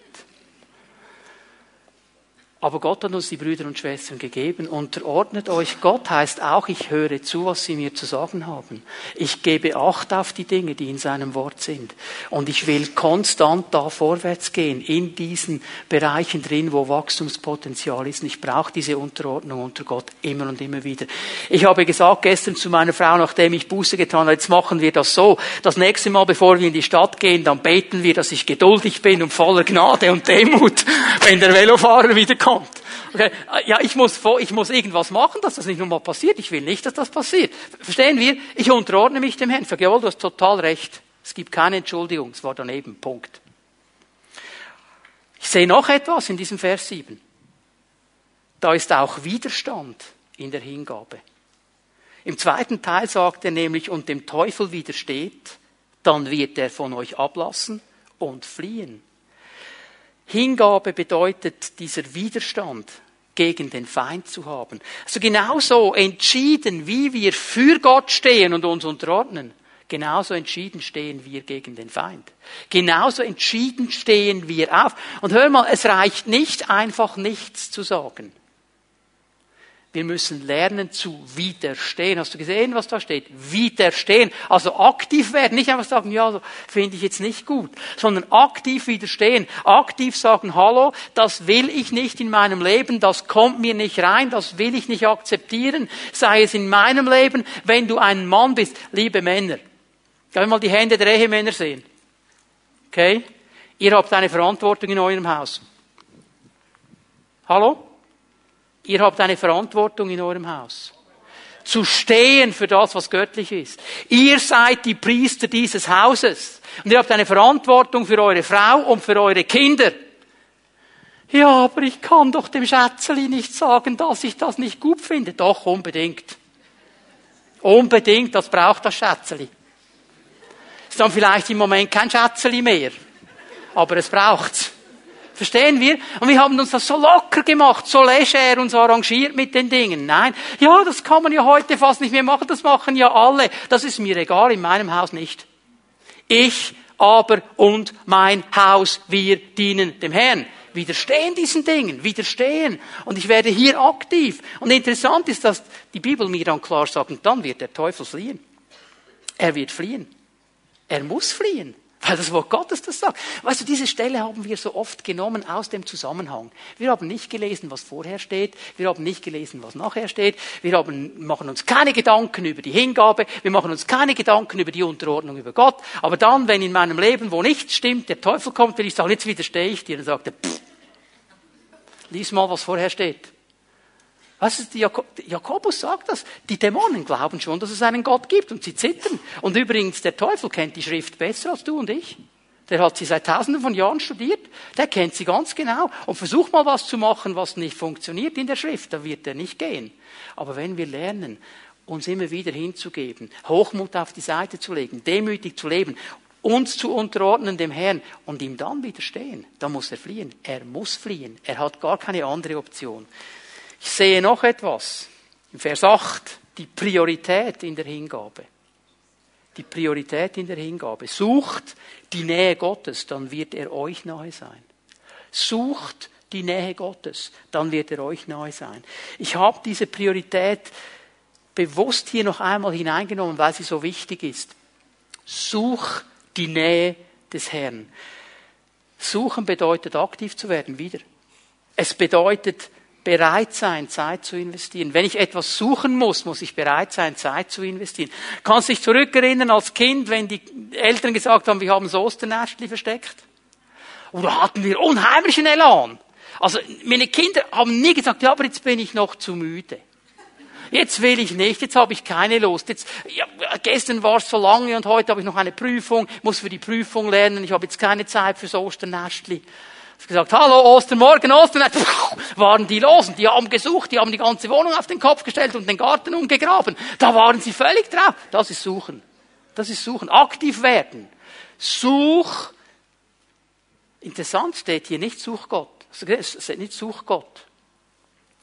Aber Gott hat uns die Brüder und Schwestern gegeben. Unterordnet euch. Gott heißt auch, ich höre zu, was sie mir zu sagen haben. Ich gebe Acht auf die Dinge, die in seinem Wort sind. Und ich will konstant da vorwärts gehen, in diesen Bereichen drin, wo Wachstumspotenzial ist. Und ich brauche diese Unterordnung unter Gott immer und immer wieder. Ich habe gesagt gestern zu meiner Frau, nachdem ich Buße getan habe, jetzt machen wir das so. Das nächste Mal, bevor wir in die Stadt gehen, dann beten wir, dass ich geduldig bin und voller Gnade und Demut, wenn der Velofahrer wieder kommt kommt. Okay. Ja, ich muss, ich muss irgendwas machen, dass das nicht nochmal passiert. Ich will nicht, dass das passiert. Verstehen wir? Ich unterordne mich dem Herrn. Sage, jawohl, du hast total recht. Es gibt keine Entschuldigung. Es war daneben. Punkt. Ich sehe noch etwas in diesem Vers 7. Da ist auch Widerstand in der Hingabe. Im zweiten Teil sagt er nämlich, und dem Teufel widersteht, dann wird er von euch ablassen und fliehen. Hingabe bedeutet dieser Widerstand gegen den Feind zu haben. Also genauso entschieden, wie wir für Gott stehen und uns unterordnen, genauso entschieden stehen wir gegen den Feind. Genauso entschieden stehen wir auf. Und hör mal, es reicht nicht einfach nichts zu sagen. Wir müssen lernen zu widerstehen. Hast du gesehen, was da steht? Widerstehen. Also aktiv werden. Nicht einfach sagen, ja, finde ich jetzt nicht gut. Sondern aktiv widerstehen. Aktiv sagen, hallo, das will ich nicht in meinem Leben. Das kommt mir nicht rein. Das will ich nicht akzeptieren. Sei es in meinem Leben, wenn du ein Mann bist. Liebe Männer. Können wir mal die Hände der Ehemänner sehen? Okay? Ihr habt eine Verantwortung in eurem Haus. Hallo? Ihr habt eine Verantwortung in eurem Haus. Zu stehen für das, was göttlich ist. Ihr seid die Priester dieses Hauses. Und ihr habt eine Verantwortung für eure Frau und für eure Kinder. Ja, aber ich kann doch dem Schätzeli nicht sagen, dass ich das nicht gut finde. Doch, unbedingt. Unbedingt, das braucht das Schätzeli. Ist dann vielleicht im Moment kein Schätzeli mehr. Aber es braucht's. Verstehen wir? Und wir haben uns das so locker gemacht, so leger und so arrangiert mit den Dingen. Nein, ja, das kann man ja heute fast nicht mehr machen, das machen ja alle. Das ist mir egal, in meinem Haus nicht. Ich aber und mein Haus, wir dienen dem Herrn. Widerstehen diesen Dingen, widerstehen. Und ich werde hier aktiv. Und interessant ist, dass die Bibel mir dann klar sagt, und dann wird der Teufel fliehen. Er wird fliehen. Er muss fliehen. Weil das Wort Gottes das sagt. Weißt du, diese Stelle haben wir so oft genommen aus dem Zusammenhang. Wir haben nicht gelesen, was vorher steht. Wir haben nicht gelesen, was nachher steht. Wir haben, machen uns keine Gedanken über die Hingabe. Wir machen uns keine Gedanken über die Unterordnung über Gott. Aber dann, wenn in meinem Leben, wo nichts stimmt, der Teufel kommt, will ich sagen, jetzt widerstehe ich dir. Und sagt er, pff, lies mal, was vorher steht. Was Jakobus sagt das. Die Dämonen glauben schon, dass es einen Gott gibt und sie zittern. Und übrigens, der Teufel kennt die Schrift besser als du und ich. Der hat sie seit tausenden von Jahren studiert. Der kennt sie ganz genau. Und versuch mal was zu machen, was nicht funktioniert in der Schrift. Da wird er nicht gehen. Aber wenn wir lernen, uns immer wieder hinzugeben, Hochmut auf die Seite zu legen, demütig zu leben, uns zu unterordnen dem Herrn und ihm dann widerstehen, dann muss er fliehen. Er muss fliehen. Er hat gar keine andere Option. Ich sehe noch etwas. Im Vers 8, die Priorität in der Hingabe. Die Priorität in der Hingabe. Sucht die Nähe Gottes, dann wird er euch nahe sein. Sucht die Nähe Gottes, dann wird er euch nahe sein. Ich habe diese Priorität bewusst hier noch einmal hineingenommen, weil sie so wichtig ist. Such die Nähe des Herrn. Suchen bedeutet aktiv zu werden, wieder. Es bedeutet bereit sein, Zeit zu investieren. Wenn ich etwas suchen muss, muss ich bereit sein, Zeit zu investieren. Kannst dich zurückerinnern als Kind, wenn die Eltern gesagt haben, wir haben das Osternestli versteckt? Oder hatten wir unheimlichen Elan? Also meine Kinder haben nie gesagt, ja, aber jetzt bin ich noch zu müde. Jetzt will ich nicht, jetzt habe ich keine Lust. Jetzt, ja, gestern war es so lange und heute habe ich noch eine Prüfung, muss für die Prüfung lernen, ich habe jetzt keine Zeit fürs Osternestli gesagt, hallo Ostermorgen, Ostern, waren die los und die haben gesucht, die haben die ganze Wohnung auf den Kopf gestellt und den Garten umgegraben. Da waren sie völlig drauf. Das ist Suchen. Das ist Suchen. Aktiv werden. Such. Interessant steht hier nicht Such Gott. Es steht nicht Such Gott.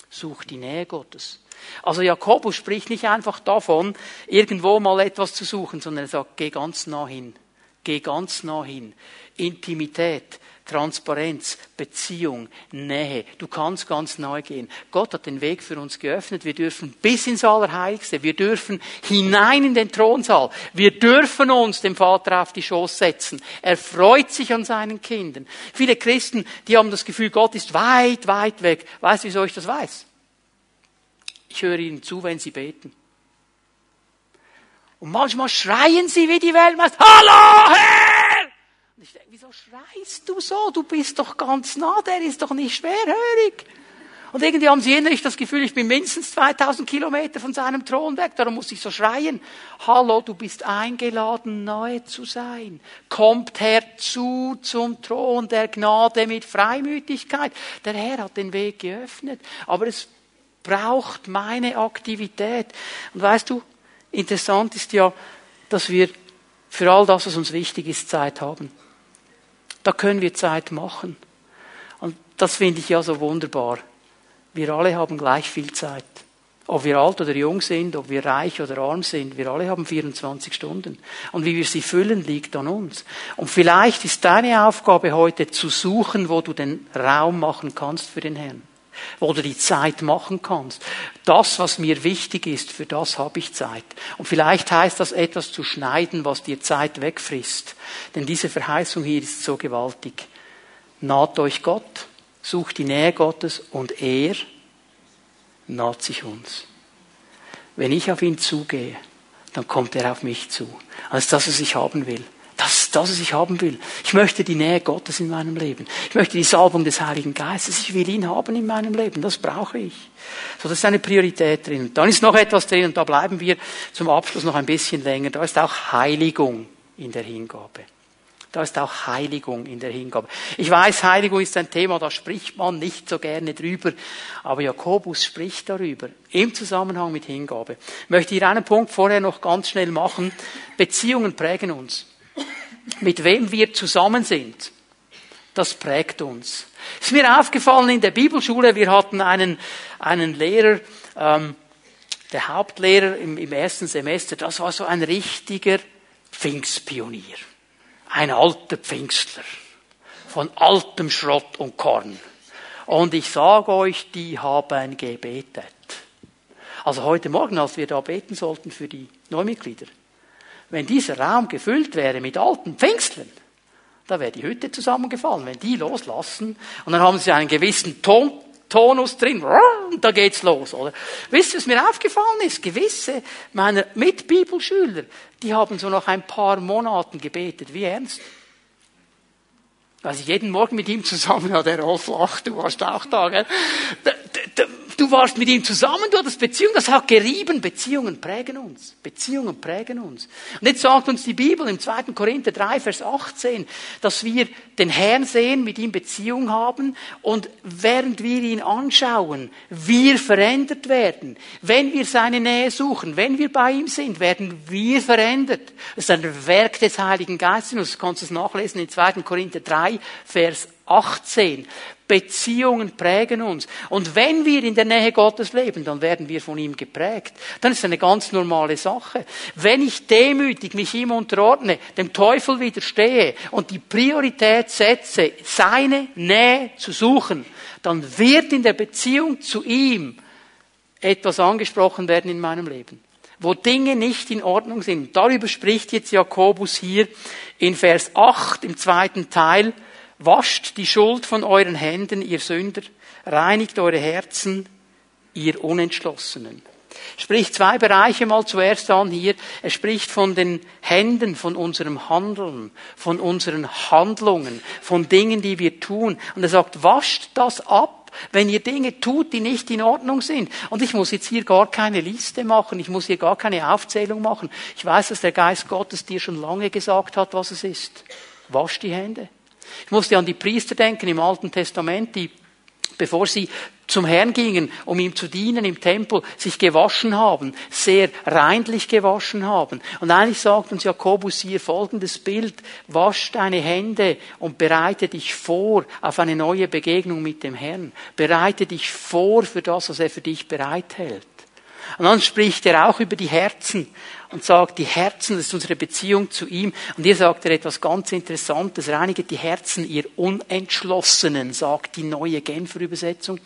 Such die Nähe Gottes. Also Jakobus spricht nicht einfach davon, irgendwo mal etwas zu suchen, sondern er sagt, geh ganz nah hin. Geh ganz nah hin. Intimität, Transparenz, Beziehung, Nähe. Du kannst ganz neu gehen. Gott hat den Weg für uns geöffnet. Wir dürfen bis ins Allerheiligste. Wir dürfen hinein in den Thronsaal. Wir dürfen uns dem Vater auf die Schoß setzen. Er freut sich an seinen Kindern. Viele Christen, die haben das Gefühl, Gott ist weit, weit weg. Weißt du, wieso ich das weiß? Ich höre ihnen zu, wenn sie beten. Und manchmal schreien sie wie die Weltmeister, Hallo, Herr! Und ich denke, wieso schreist du so? Du bist doch ganz nah, der ist doch nicht schwerhörig. Und irgendwie haben sie innerlich das Gefühl, ich bin mindestens 2000 Kilometer von seinem Thron weg, darum muss ich so schreien. Hallo, du bist eingeladen, nahe zu sein. Kommt herzu zum Thron der Gnade mit Freimütigkeit. Der Herr hat den Weg geöffnet, aber es braucht meine Aktivität. Und weißt du, interessant ist ja, dass wir für all das, was uns wichtig ist, Zeit haben. Da können wir Zeit machen. Und das finde ich ja so wunderbar. Wir alle haben gleich viel Zeit. Ob wir alt oder jung sind, ob wir reich oder arm sind, wir alle haben 24 Stunden. Und wie wir sie füllen, liegt an uns. Und vielleicht ist deine Aufgabe heute zu suchen, wo du den Raum machen kannst für den Herrn wo du die Zeit machen kannst. Das, was mir wichtig ist, für das habe ich Zeit. Und vielleicht heißt das etwas zu schneiden, was dir Zeit wegfrisst. Denn diese Verheißung hier ist so gewaltig. Naht euch Gott, sucht die Nähe Gottes und er naht sich uns. Wenn ich auf ihn zugehe, dann kommt er auf mich zu. Als das, was ich haben will. Das ist das, was ich haben will. Ich möchte die Nähe Gottes in meinem Leben. Ich möchte die Salbung des Heiligen Geistes. Ich will ihn haben in meinem Leben. Das brauche ich. So, das ist eine Priorität drin. Und dann ist noch etwas drin und da bleiben wir zum Abschluss noch ein bisschen länger. Da ist auch Heiligung in der Hingabe. Da ist auch Heiligung in der Hingabe. Ich weiß, Heiligung ist ein Thema, da spricht man nicht so gerne drüber, aber Jakobus spricht darüber im Zusammenhang mit Hingabe. Ich möchte hier einen Punkt vorher noch ganz schnell machen. Beziehungen prägen uns mit wem wir zusammen sind, das prägt uns. Ist mir aufgefallen in der Bibelschule, wir hatten einen, einen Lehrer, ähm, der Hauptlehrer im, im ersten Semester, das war so ein richtiger Pfingstpionier. Ein alter Pfingstler. Von altem Schrott und Korn. Und ich sage euch, die haben gebetet. Also heute Morgen, als wir da beten sollten für die Neumitglieder, wenn dieser Raum gefüllt wäre mit alten Pfingstlern, da wäre die Hütte zusammengefallen. Wenn die loslassen und dann haben sie einen gewissen Ton, Tonus drin, und da geht's los, oder? Wisst ihr, was mir aufgefallen ist? Gewisse meiner Mitbibelschüler, die haben so nach ein paar Monaten gebetet. Wie ernst? Als ich jeden Morgen mit ihm zusammen, der Rolf lacht, du warst auch da, gell? Du warst mit ihm zusammen, du hattest Beziehungen, das hat gerieben. Beziehungen prägen uns. Beziehungen prägen uns. Und jetzt sagt uns die Bibel im 2. Korinther 3, Vers 18, dass wir den Herrn sehen, mit ihm Beziehung haben und während wir ihn anschauen, wir verändert werden. Wenn wir seine Nähe suchen, wenn wir bei ihm sind, werden wir verändert. Das ist ein Werk des Heiligen Geistes. Du kannst es nachlesen in 2. Korinther 3, Vers 18. Beziehungen prägen uns. Und wenn wir in der Nähe Gottes leben, dann werden wir von ihm geprägt. Dann ist es eine ganz normale Sache. Wenn ich demütig mich ihm unterordne, dem Teufel widerstehe und die Priorität setze, seine Nähe zu suchen, dann wird in der Beziehung zu ihm etwas angesprochen werden in meinem Leben wo Dinge nicht in Ordnung sind. Darüber spricht jetzt Jakobus hier in Vers 8 im zweiten Teil. Wascht die Schuld von euren Händen, ihr Sünder, reinigt eure Herzen, ihr Unentschlossenen. Spricht zwei Bereiche mal zuerst an hier. Er spricht von den Händen, von unserem Handeln, von unseren Handlungen, von Dingen, die wir tun. Und er sagt, wascht das ab, wenn ihr Dinge tut, die nicht in Ordnung sind. Und ich muss jetzt hier gar keine Liste machen, ich muss hier gar keine Aufzählung machen. Ich weiß, dass der Geist Gottes dir schon lange gesagt hat, was es ist. Wasch die Hände. Ich musste an die Priester denken im Alten Testament, die, bevor sie zum Herrn gingen, um ihm zu dienen im Tempel, sich gewaschen haben, sehr reinlich gewaschen haben. Und eigentlich sagt uns Jakobus hier folgendes Bild, wasch deine Hände und bereite dich vor auf eine neue Begegnung mit dem Herrn. Bereite dich vor für das, was er für dich bereithält. Und dann spricht er auch über die Herzen und sagt, die Herzen, das ist unsere Beziehung zu ihm. Und hier sagt er etwas ganz Interessantes, reinigt die Herzen, ihr Unentschlossenen, sagt die neue Genfer Übersetzung.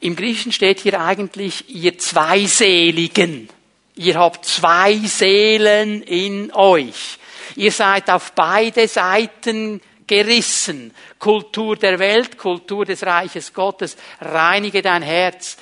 Im Griechischen steht hier eigentlich, ihr Zweiseligen. Ihr habt zwei Seelen in euch. Ihr seid auf beide Seiten gerissen. Kultur der Welt, Kultur des Reiches Gottes. Reinige dein Herz.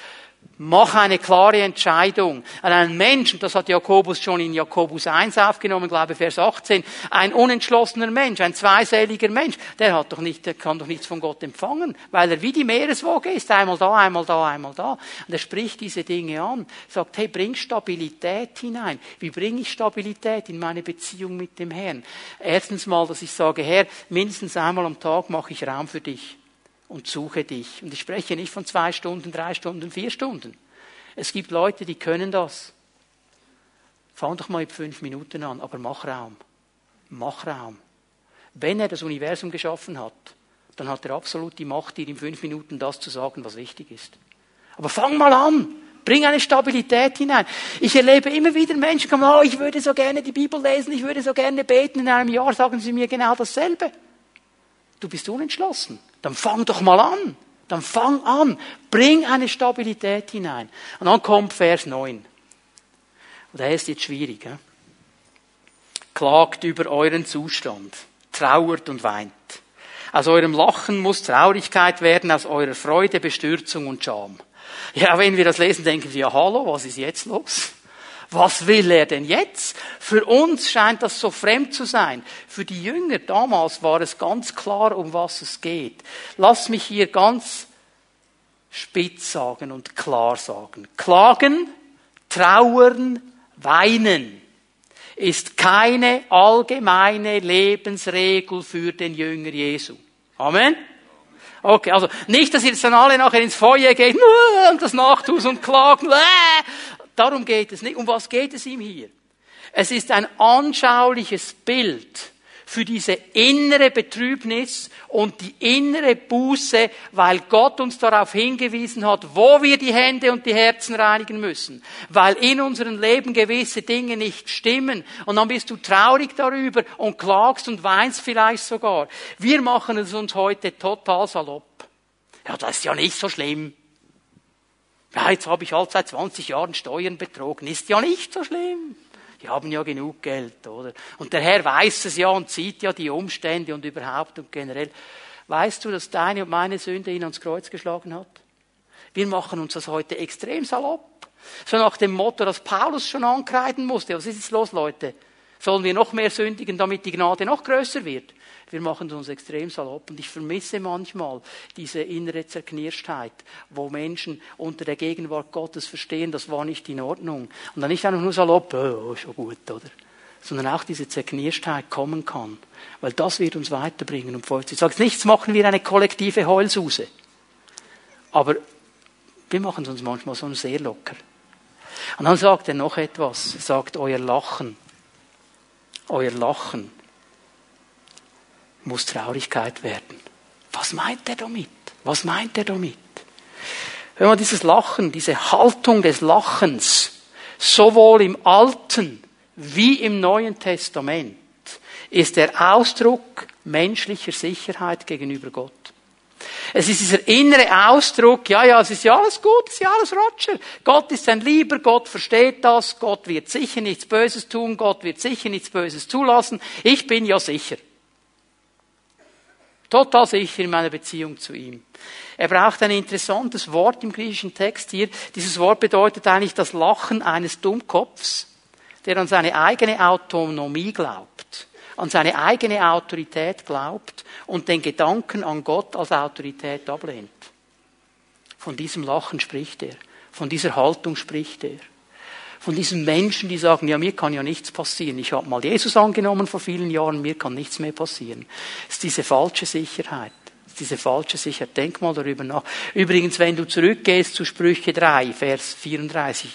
Mach eine klare Entscheidung. An einen Menschen, das hat Jakobus schon in Jakobus 1 aufgenommen, glaube Vers 18, ein unentschlossener Mensch, ein zweiseliger Mensch, der hat doch nicht, der kann doch nichts von Gott empfangen, weil er wie die Meereswoge ist, einmal da, einmal da, einmal da. Und er spricht diese Dinge an, sagt, hey, bring Stabilität hinein. Wie bringe ich Stabilität in meine Beziehung mit dem Herrn? Erstens mal, dass ich sage, Herr, mindestens einmal am Tag mache ich Raum für dich und suche dich. Und ich spreche nicht von zwei Stunden, drei Stunden, vier Stunden. Es gibt Leute, die können das. Fang doch mal mit fünf Minuten an, aber mach Raum. Mach Raum. Wenn er das Universum geschaffen hat, dann hat er absolut die Macht, dir in fünf Minuten das zu sagen, was wichtig ist. Aber fang mal an. Bring eine Stabilität hinein. Ich erlebe immer wieder Menschen, die kommen, oh, ich würde so gerne die Bibel lesen, ich würde so gerne beten. In einem Jahr sagen sie mir genau dasselbe. Du bist unentschlossen. Dann fang doch mal an. Dann fang an. Bring eine Stabilität hinein. Und dann kommt Vers 9. Und der ist jetzt schwierig. He? Klagt über euren Zustand. Trauert und weint. Aus eurem Lachen muss Traurigkeit werden, aus eurer Freude Bestürzung und Scham. Ja, wenn wir das lesen, denken wir, ja, hallo, was ist jetzt los? Was will er denn jetzt? Für uns scheint das so fremd zu sein. Für die Jünger damals war es ganz klar, um was es geht. Lass mich hier ganz spitz sagen und klar sagen. Klagen, trauern, weinen ist keine allgemeine Lebensregel für den Jünger Jesu. Amen. Okay, also nicht, dass ihr jetzt dann alle nachher ins Feuer geht und das nachtust und klagen. Darum geht es nicht. Um was geht es ihm hier? Es ist ein anschauliches Bild für diese innere Betrübnis und die innere Buße, weil Gott uns darauf hingewiesen hat, wo wir die Hände und die Herzen reinigen müssen, weil in unserem Leben gewisse Dinge nicht stimmen und dann bist du traurig darüber und klagst und weinst vielleicht sogar. Wir machen es uns heute total salopp. Ja, das ist ja nicht so schlimm. Ja, jetzt habe ich halt seit 20 Jahren Steuern betrogen. Ist ja nicht so schlimm. Die haben ja genug Geld, oder? Und der Herr weiß es ja und sieht ja die Umstände und überhaupt und generell. Weißt du, dass deine und meine Sünde ihn ans Kreuz geschlagen hat? Wir machen uns das heute extrem salopp. So nach dem Motto, dass Paulus schon ankreiden musste. Was ist jetzt los, Leute? Sollen wir noch mehr sündigen, damit die Gnade noch größer wird? Wir machen uns extrem salopp. Und ich vermisse manchmal diese innere Zerknirschtheit, wo Menschen unter der Gegenwart Gottes verstehen, das war nicht in Ordnung. Und dann nicht einfach nur salopp, oh, schon gut, oder? Sondern auch diese Zerknirschtheit kommen kann. Weil das wird uns weiterbringen. Und ich sage nichts machen wir eine kollektive Heulsuse. Aber wir machen es uns manchmal so sehr locker. Und dann sagt er noch etwas. Er sagt, euer Lachen. Euer Lachen muss Traurigkeit werden. Was meint er damit? Was meint er damit? Wenn man dieses Lachen, diese Haltung des Lachens, sowohl im Alten wie im Neuen Testament, ist der Ausdruck menschlicher Sicherheit gegenüber Gott. Es ist dieser innere Ausdruck, ja, ja, es ist ja alles gut, es ist ja alles Roger. Gott ist ein Lieber, Gott versteht das, Gott wird sicher nichts Böses tun, Gott wird sicher nichts Böses zulassen, ich bin ja sicher. Total sicher in meiner Beziehung zu ihm. Er braucht ein interessantes Wort im griechischen Text hier. Dieses Wort bedeutet eigentlich das Lachen eines Dummkopfs, der an seine eigene Autonomie glaubt, an seine eigene Autorität glaubt und den Gedanken an Gott als Autorität ablehnt. Von diesem Lachen spricht er, von dieser Haltung spricht er von diesen Menschen, die sagen, ja, mir kann ja nichts passieren. Ich habe mal Jesus angenommen vor vielen Jahren, mir kann nichts mehr passieren. Es ist diese falsche Sicherheit. Diese falsche Sicherheit. Denk mal darüber nach. Übrigens, wenn du zurückgehst zu Sprüche 3, Vers 34,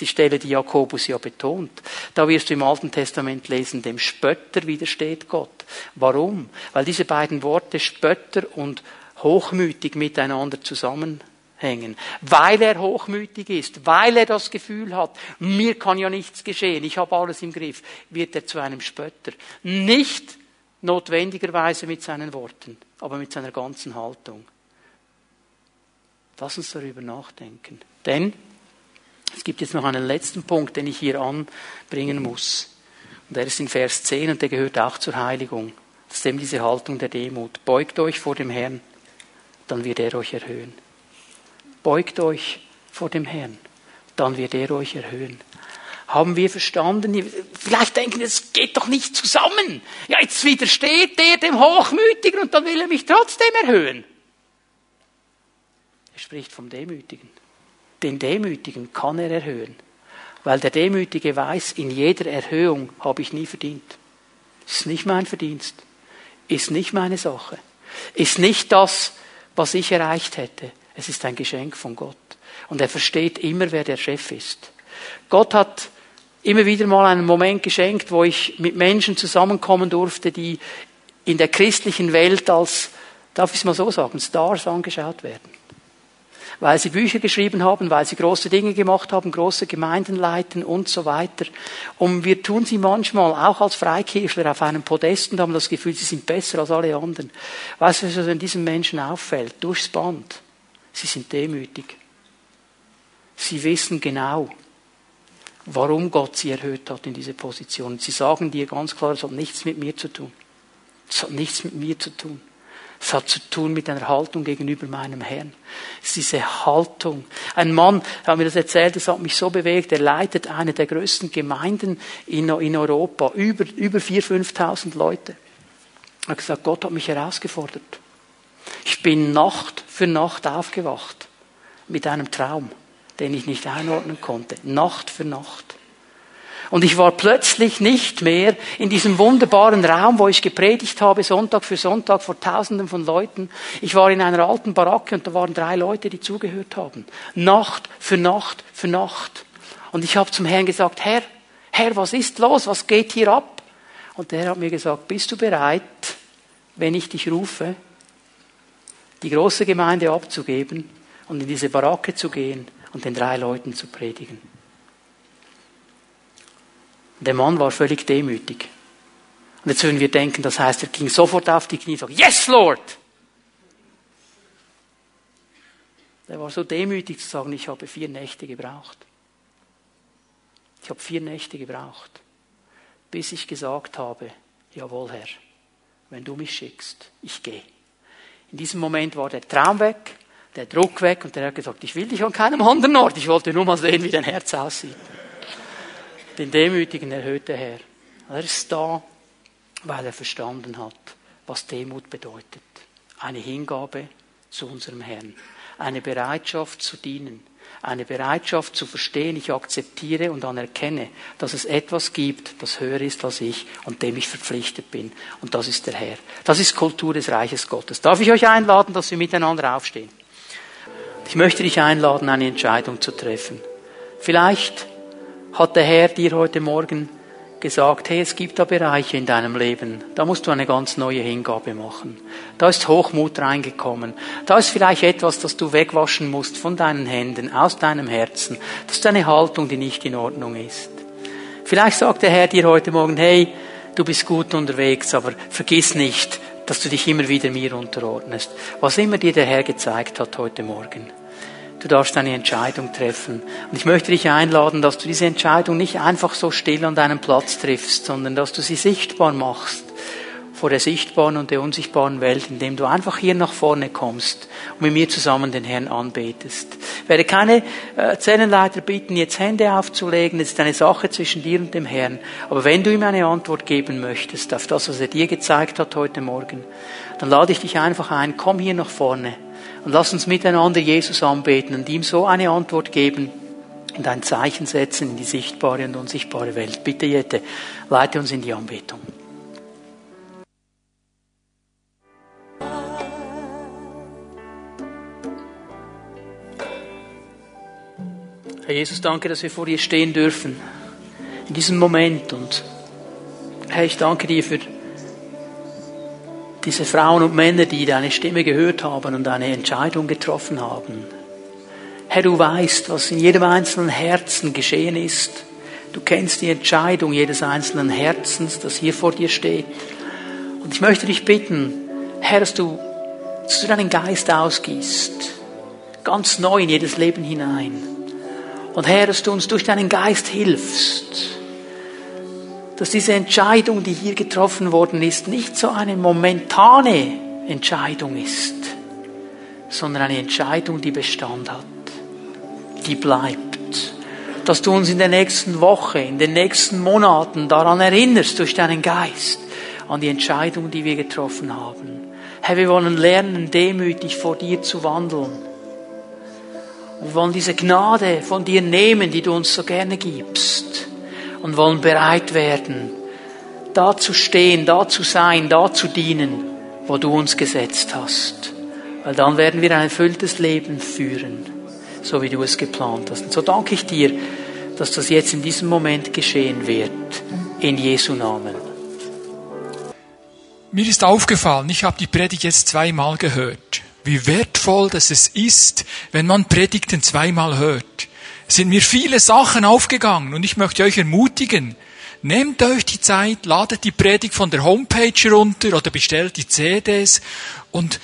die Stelle, die Jakobus ja betont. Da wirst du im Alten Testament lesen, dem Spötter widersteht Gott. Warum? Weil diese beiden Worte Spötter und hochmütig miteinander zusammenhängen. Hängen, weil er hochmütig ist, weil er das Gefühl hat, mir kann ja nichts geschehen, ich habe alles im Griff, wird er zu einem Spötter. Nicht notwendigerweise mit seinen Worten, aber mit seiner ganzen Haltung. Lass uns darüber nachdenken. Denn es gibt jetzt noch einen letzten Punkt, den ich hier anbringen muss. Und der ist in Vers 10 und der gehört auch zur Heiligung. Das ist eben diese Haltung der Demut. Beugt euch vor dem Herrn, dann wird er euch erhöhen. Beugt euch vor dem Herrn, dann wird er euch erhöhen. Haben wir verstanden? Vielleicht denken, es geht doch nicht zusammen. Ja, jetzt widersteht der dem Hochmütigen und dann will er mich trotzdem erhöhen. Er spricht vom Demütigen. Den Demütigen kann er erhöhen. Weil der Demütige weiß, in jeder Erhöhung habe ich nie verdient. Ist nicht mein Verdienst. Ist nicht meine Sache. Ist nicht das, was ich erreicht hätte. Es ist ein Geschenk von Gott. Und er versteht immer, wer der Chef ist. Gott hat immer wieder mal einen Moment geschenkt, wo ich mit Menschen zusammenkommen durfte, die in der christlichen Welt als, darf ich es mal so sagen, Stars angeschaut werden weil sie Bücher geschrieben haben, weil sie große Dinge gemacht haben, große Gemeinden leiten und so weiter. Und wir tun sie manchmal auch als Freikirchler auf einem Podest und haben das Gefühl, sie sind besser als alle anderen. Weißt du, was in diesen Menschen auffällt? Durchs Band. Sie sind demütig. Sie wissen genau, warum Gott sie erhöht hat in diese Position. Sie sagen dir ganz klar, es hat nichts mit mir zu tun. Es hat nichts mit mir zu tun. Es hat zu tun mit einer Haltung gegenüber meinem Herrn. Es ist diese Haltung. Ein Mann hat mir das erzählt, das hat mich so bewegt. Er leitet eine der größten Gemeinden in, Europa. Über, über 4.000, 5.000 Leute. Er hat gesagt, Gott hat mich herausgefordert. Ich bin Nacht für Nacht aufgewacht. Mit einem Traum, den ich nicht einordnen konnte. Nacht für Nacht. Und ich war plötzlich nicht mehr in diesem wunderbaren Raum, wo ich gepredigt habe, Sonntag für Sonntag vor Tausenden von Leuten. Ich war in einer alten Baracke und da waren drei Leute, die zugehört haben. Nacht für Nacht für Nacht. Und ich habe zum Herrn gesagt, Herr, Herr, was ist los? Was geht hier ab? Und der hat mir gesagt, bist du bereit, wenn ich dich rufe, die große Gemeinde abzugeben und in diese Baracke zu gehen und den drei Leuten zu predigen? Der Mann war völlig demütig. Und jetzt würden wir denken, das heißt, er ging sofort auf die Knie und sagte, Yes, Lord! Er war so demütig zu sagen, ich habe vier Nächte gebraucht. Ich habe vier Nächte gebraucht, bis ich gesagt habe, jawohl Herr, wenn du mich schickst, ich gehe. In diesem Moment war der Traum weg, der Druck weg und der hat gesagt, ich will dich an keinem anderen Ort, ich wollte nur mal sehen, wie dein Herz aussieht. Den Demütigen erhöht der Herr. Er ist da, weil er verstanden hat, was Demut bedeutet. Eine Hingabe zu unserem Herrn. Eine Bereitschaft zu dienen. Eine Bereitschaft zu verstehen, ich akzeptiere und anerkenne, dass es etwas gibt, das höher ist als ich und dem ich verpflichtet bin. Und das ist der Herr. Das ist Kultur des Reiches Gottes. Darf ich euch einladen, dass wir miteinander aufstehen? Ich möchte dich einladen, eine Entscheidung zu treffen. Vielleicht hat der Herr dir heute Morgen gesagt, hey, es gibt da Bereiche in deinem Leben, da musst du eine ganz neue Hingabe machen. Da ist Hochmut reingekommen. Da ist vielleicht etwas, das du wegwaschen musst von deinen Händen, aus deinem Herzen. Das ist eine Haltung, die nicht in Ordnung ist. Vielleicht sagt der Herr dir heute Morgen, hey, du bist gut unterwegs, aber vergiss nicht, dass du dich immer wieder mir unterordnest. Was immer dir der Herr gezeigt hat heute Morgen. Du darfst eine Entscheidung treffen. Und ich möchte dich einladen, dass du diese Entscheidung nicht einfach so still an deinem Platz triffst, sondern dass du sie sichtbar machst vor der sichtbaren und der unsichtbaren Welt, indem du einfach hier nach vorne kommst und mit mir zusammen den Herrn anbetest. Ich werde keine äh, Zellenleiter bitten, jetzt Hände aufzulegen. Es ist eine Sache zwischen dir und dem Herrn. Aber wenn du ihm eine Antwort geben möchtest auf das, was er dir gezeigt hat heute Morgen, dann lade ich dich einfach ein, komm hier nach vorne. Und lass uns miteinander Jesus anbeten und ihm so eine Antwort geben und ein Zeichen setzen in die sichtbare und unsichtbare Welt. Bitte, Jette, leite uns in die Anbetung. Herr Jesus, danke, dass wir vor dir stehen dürfen. In diesem Moment. Und Herr, ich danke dir für diese Frauen und Männer, die deine Stimme gehört haben und eine Entscheidung getroffen haben, Herr, du weißt, was in jedem einzelnen Herzen geschehen ist. Du kennst die Entscheidung jedes einzelnen Herzens, das hier vor dir steht. Und ich möchte dich bitten, Herr, dass du, dass du deinen Geist ausgießt, ganz neu in jedes Leben hinein. Und Herr, dass du uns durch deinen Geist hilfst, dass diese Entscheidung, die hier getroffen worden ist, nicht so eine momentane Entscheidung ist, sondern eine Entscheidung, die Bestand hat, die bleibt. Dass du uns in der nächsten Woche, in den nächsten Monaten daran erinnerst durch deinen Geist, an die Entscheidung, die wir getroffen haben. Herr, wir wollen lernen, demütig vor dir zu wandeln. Wir wollen diese Gnade von dir nehmen, die du uns so gerne gibst. Und wollen bereit werden, da zu stehen, da zu sein, da zu dienen, wo du uns gesetzt hast. Weil dann werden wir ein erfülltes Leben führen, so wie du es geplant hast. Und so danke ich dir, dass das jetzt in diesem Moment geschehen wird. In Jesu Namen. Mir ist aufgefallen, ich habe die Predigt jetzt zweimal gehört, wie wertvoll das ist, wenn man Predigten zweimal hört. Sind mir viele Sachen aufgegangen und ich möchte euch ermutigen, nehmt euch die Zeit, ladet die Predigt von der Homepage runter oder bestellt die CDs und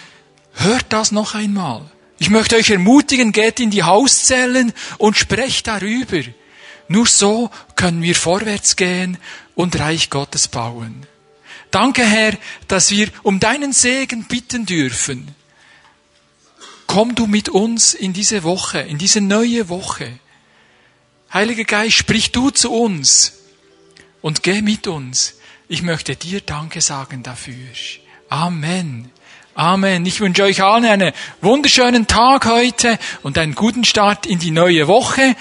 hört das noch einmal. Ich möchte euch ermutigen, geht in die Hauszellen und sprecht darüber. Nur so können wir vorwärts gehen und Reich Gottes bauen. Danke, Herr, dass wir um deinen Segen bitten dürfen. Komm du mit uns in diese Woche, in diese neue Woche. Heiliger Geist, sprich du zu uns und geh mit uns. Ich möchte dir Danke sagen dafür. Amen. Amen. Ich wünsche euch allen einen wunderschönen Tag heute und einen guten Start in die neue Woche.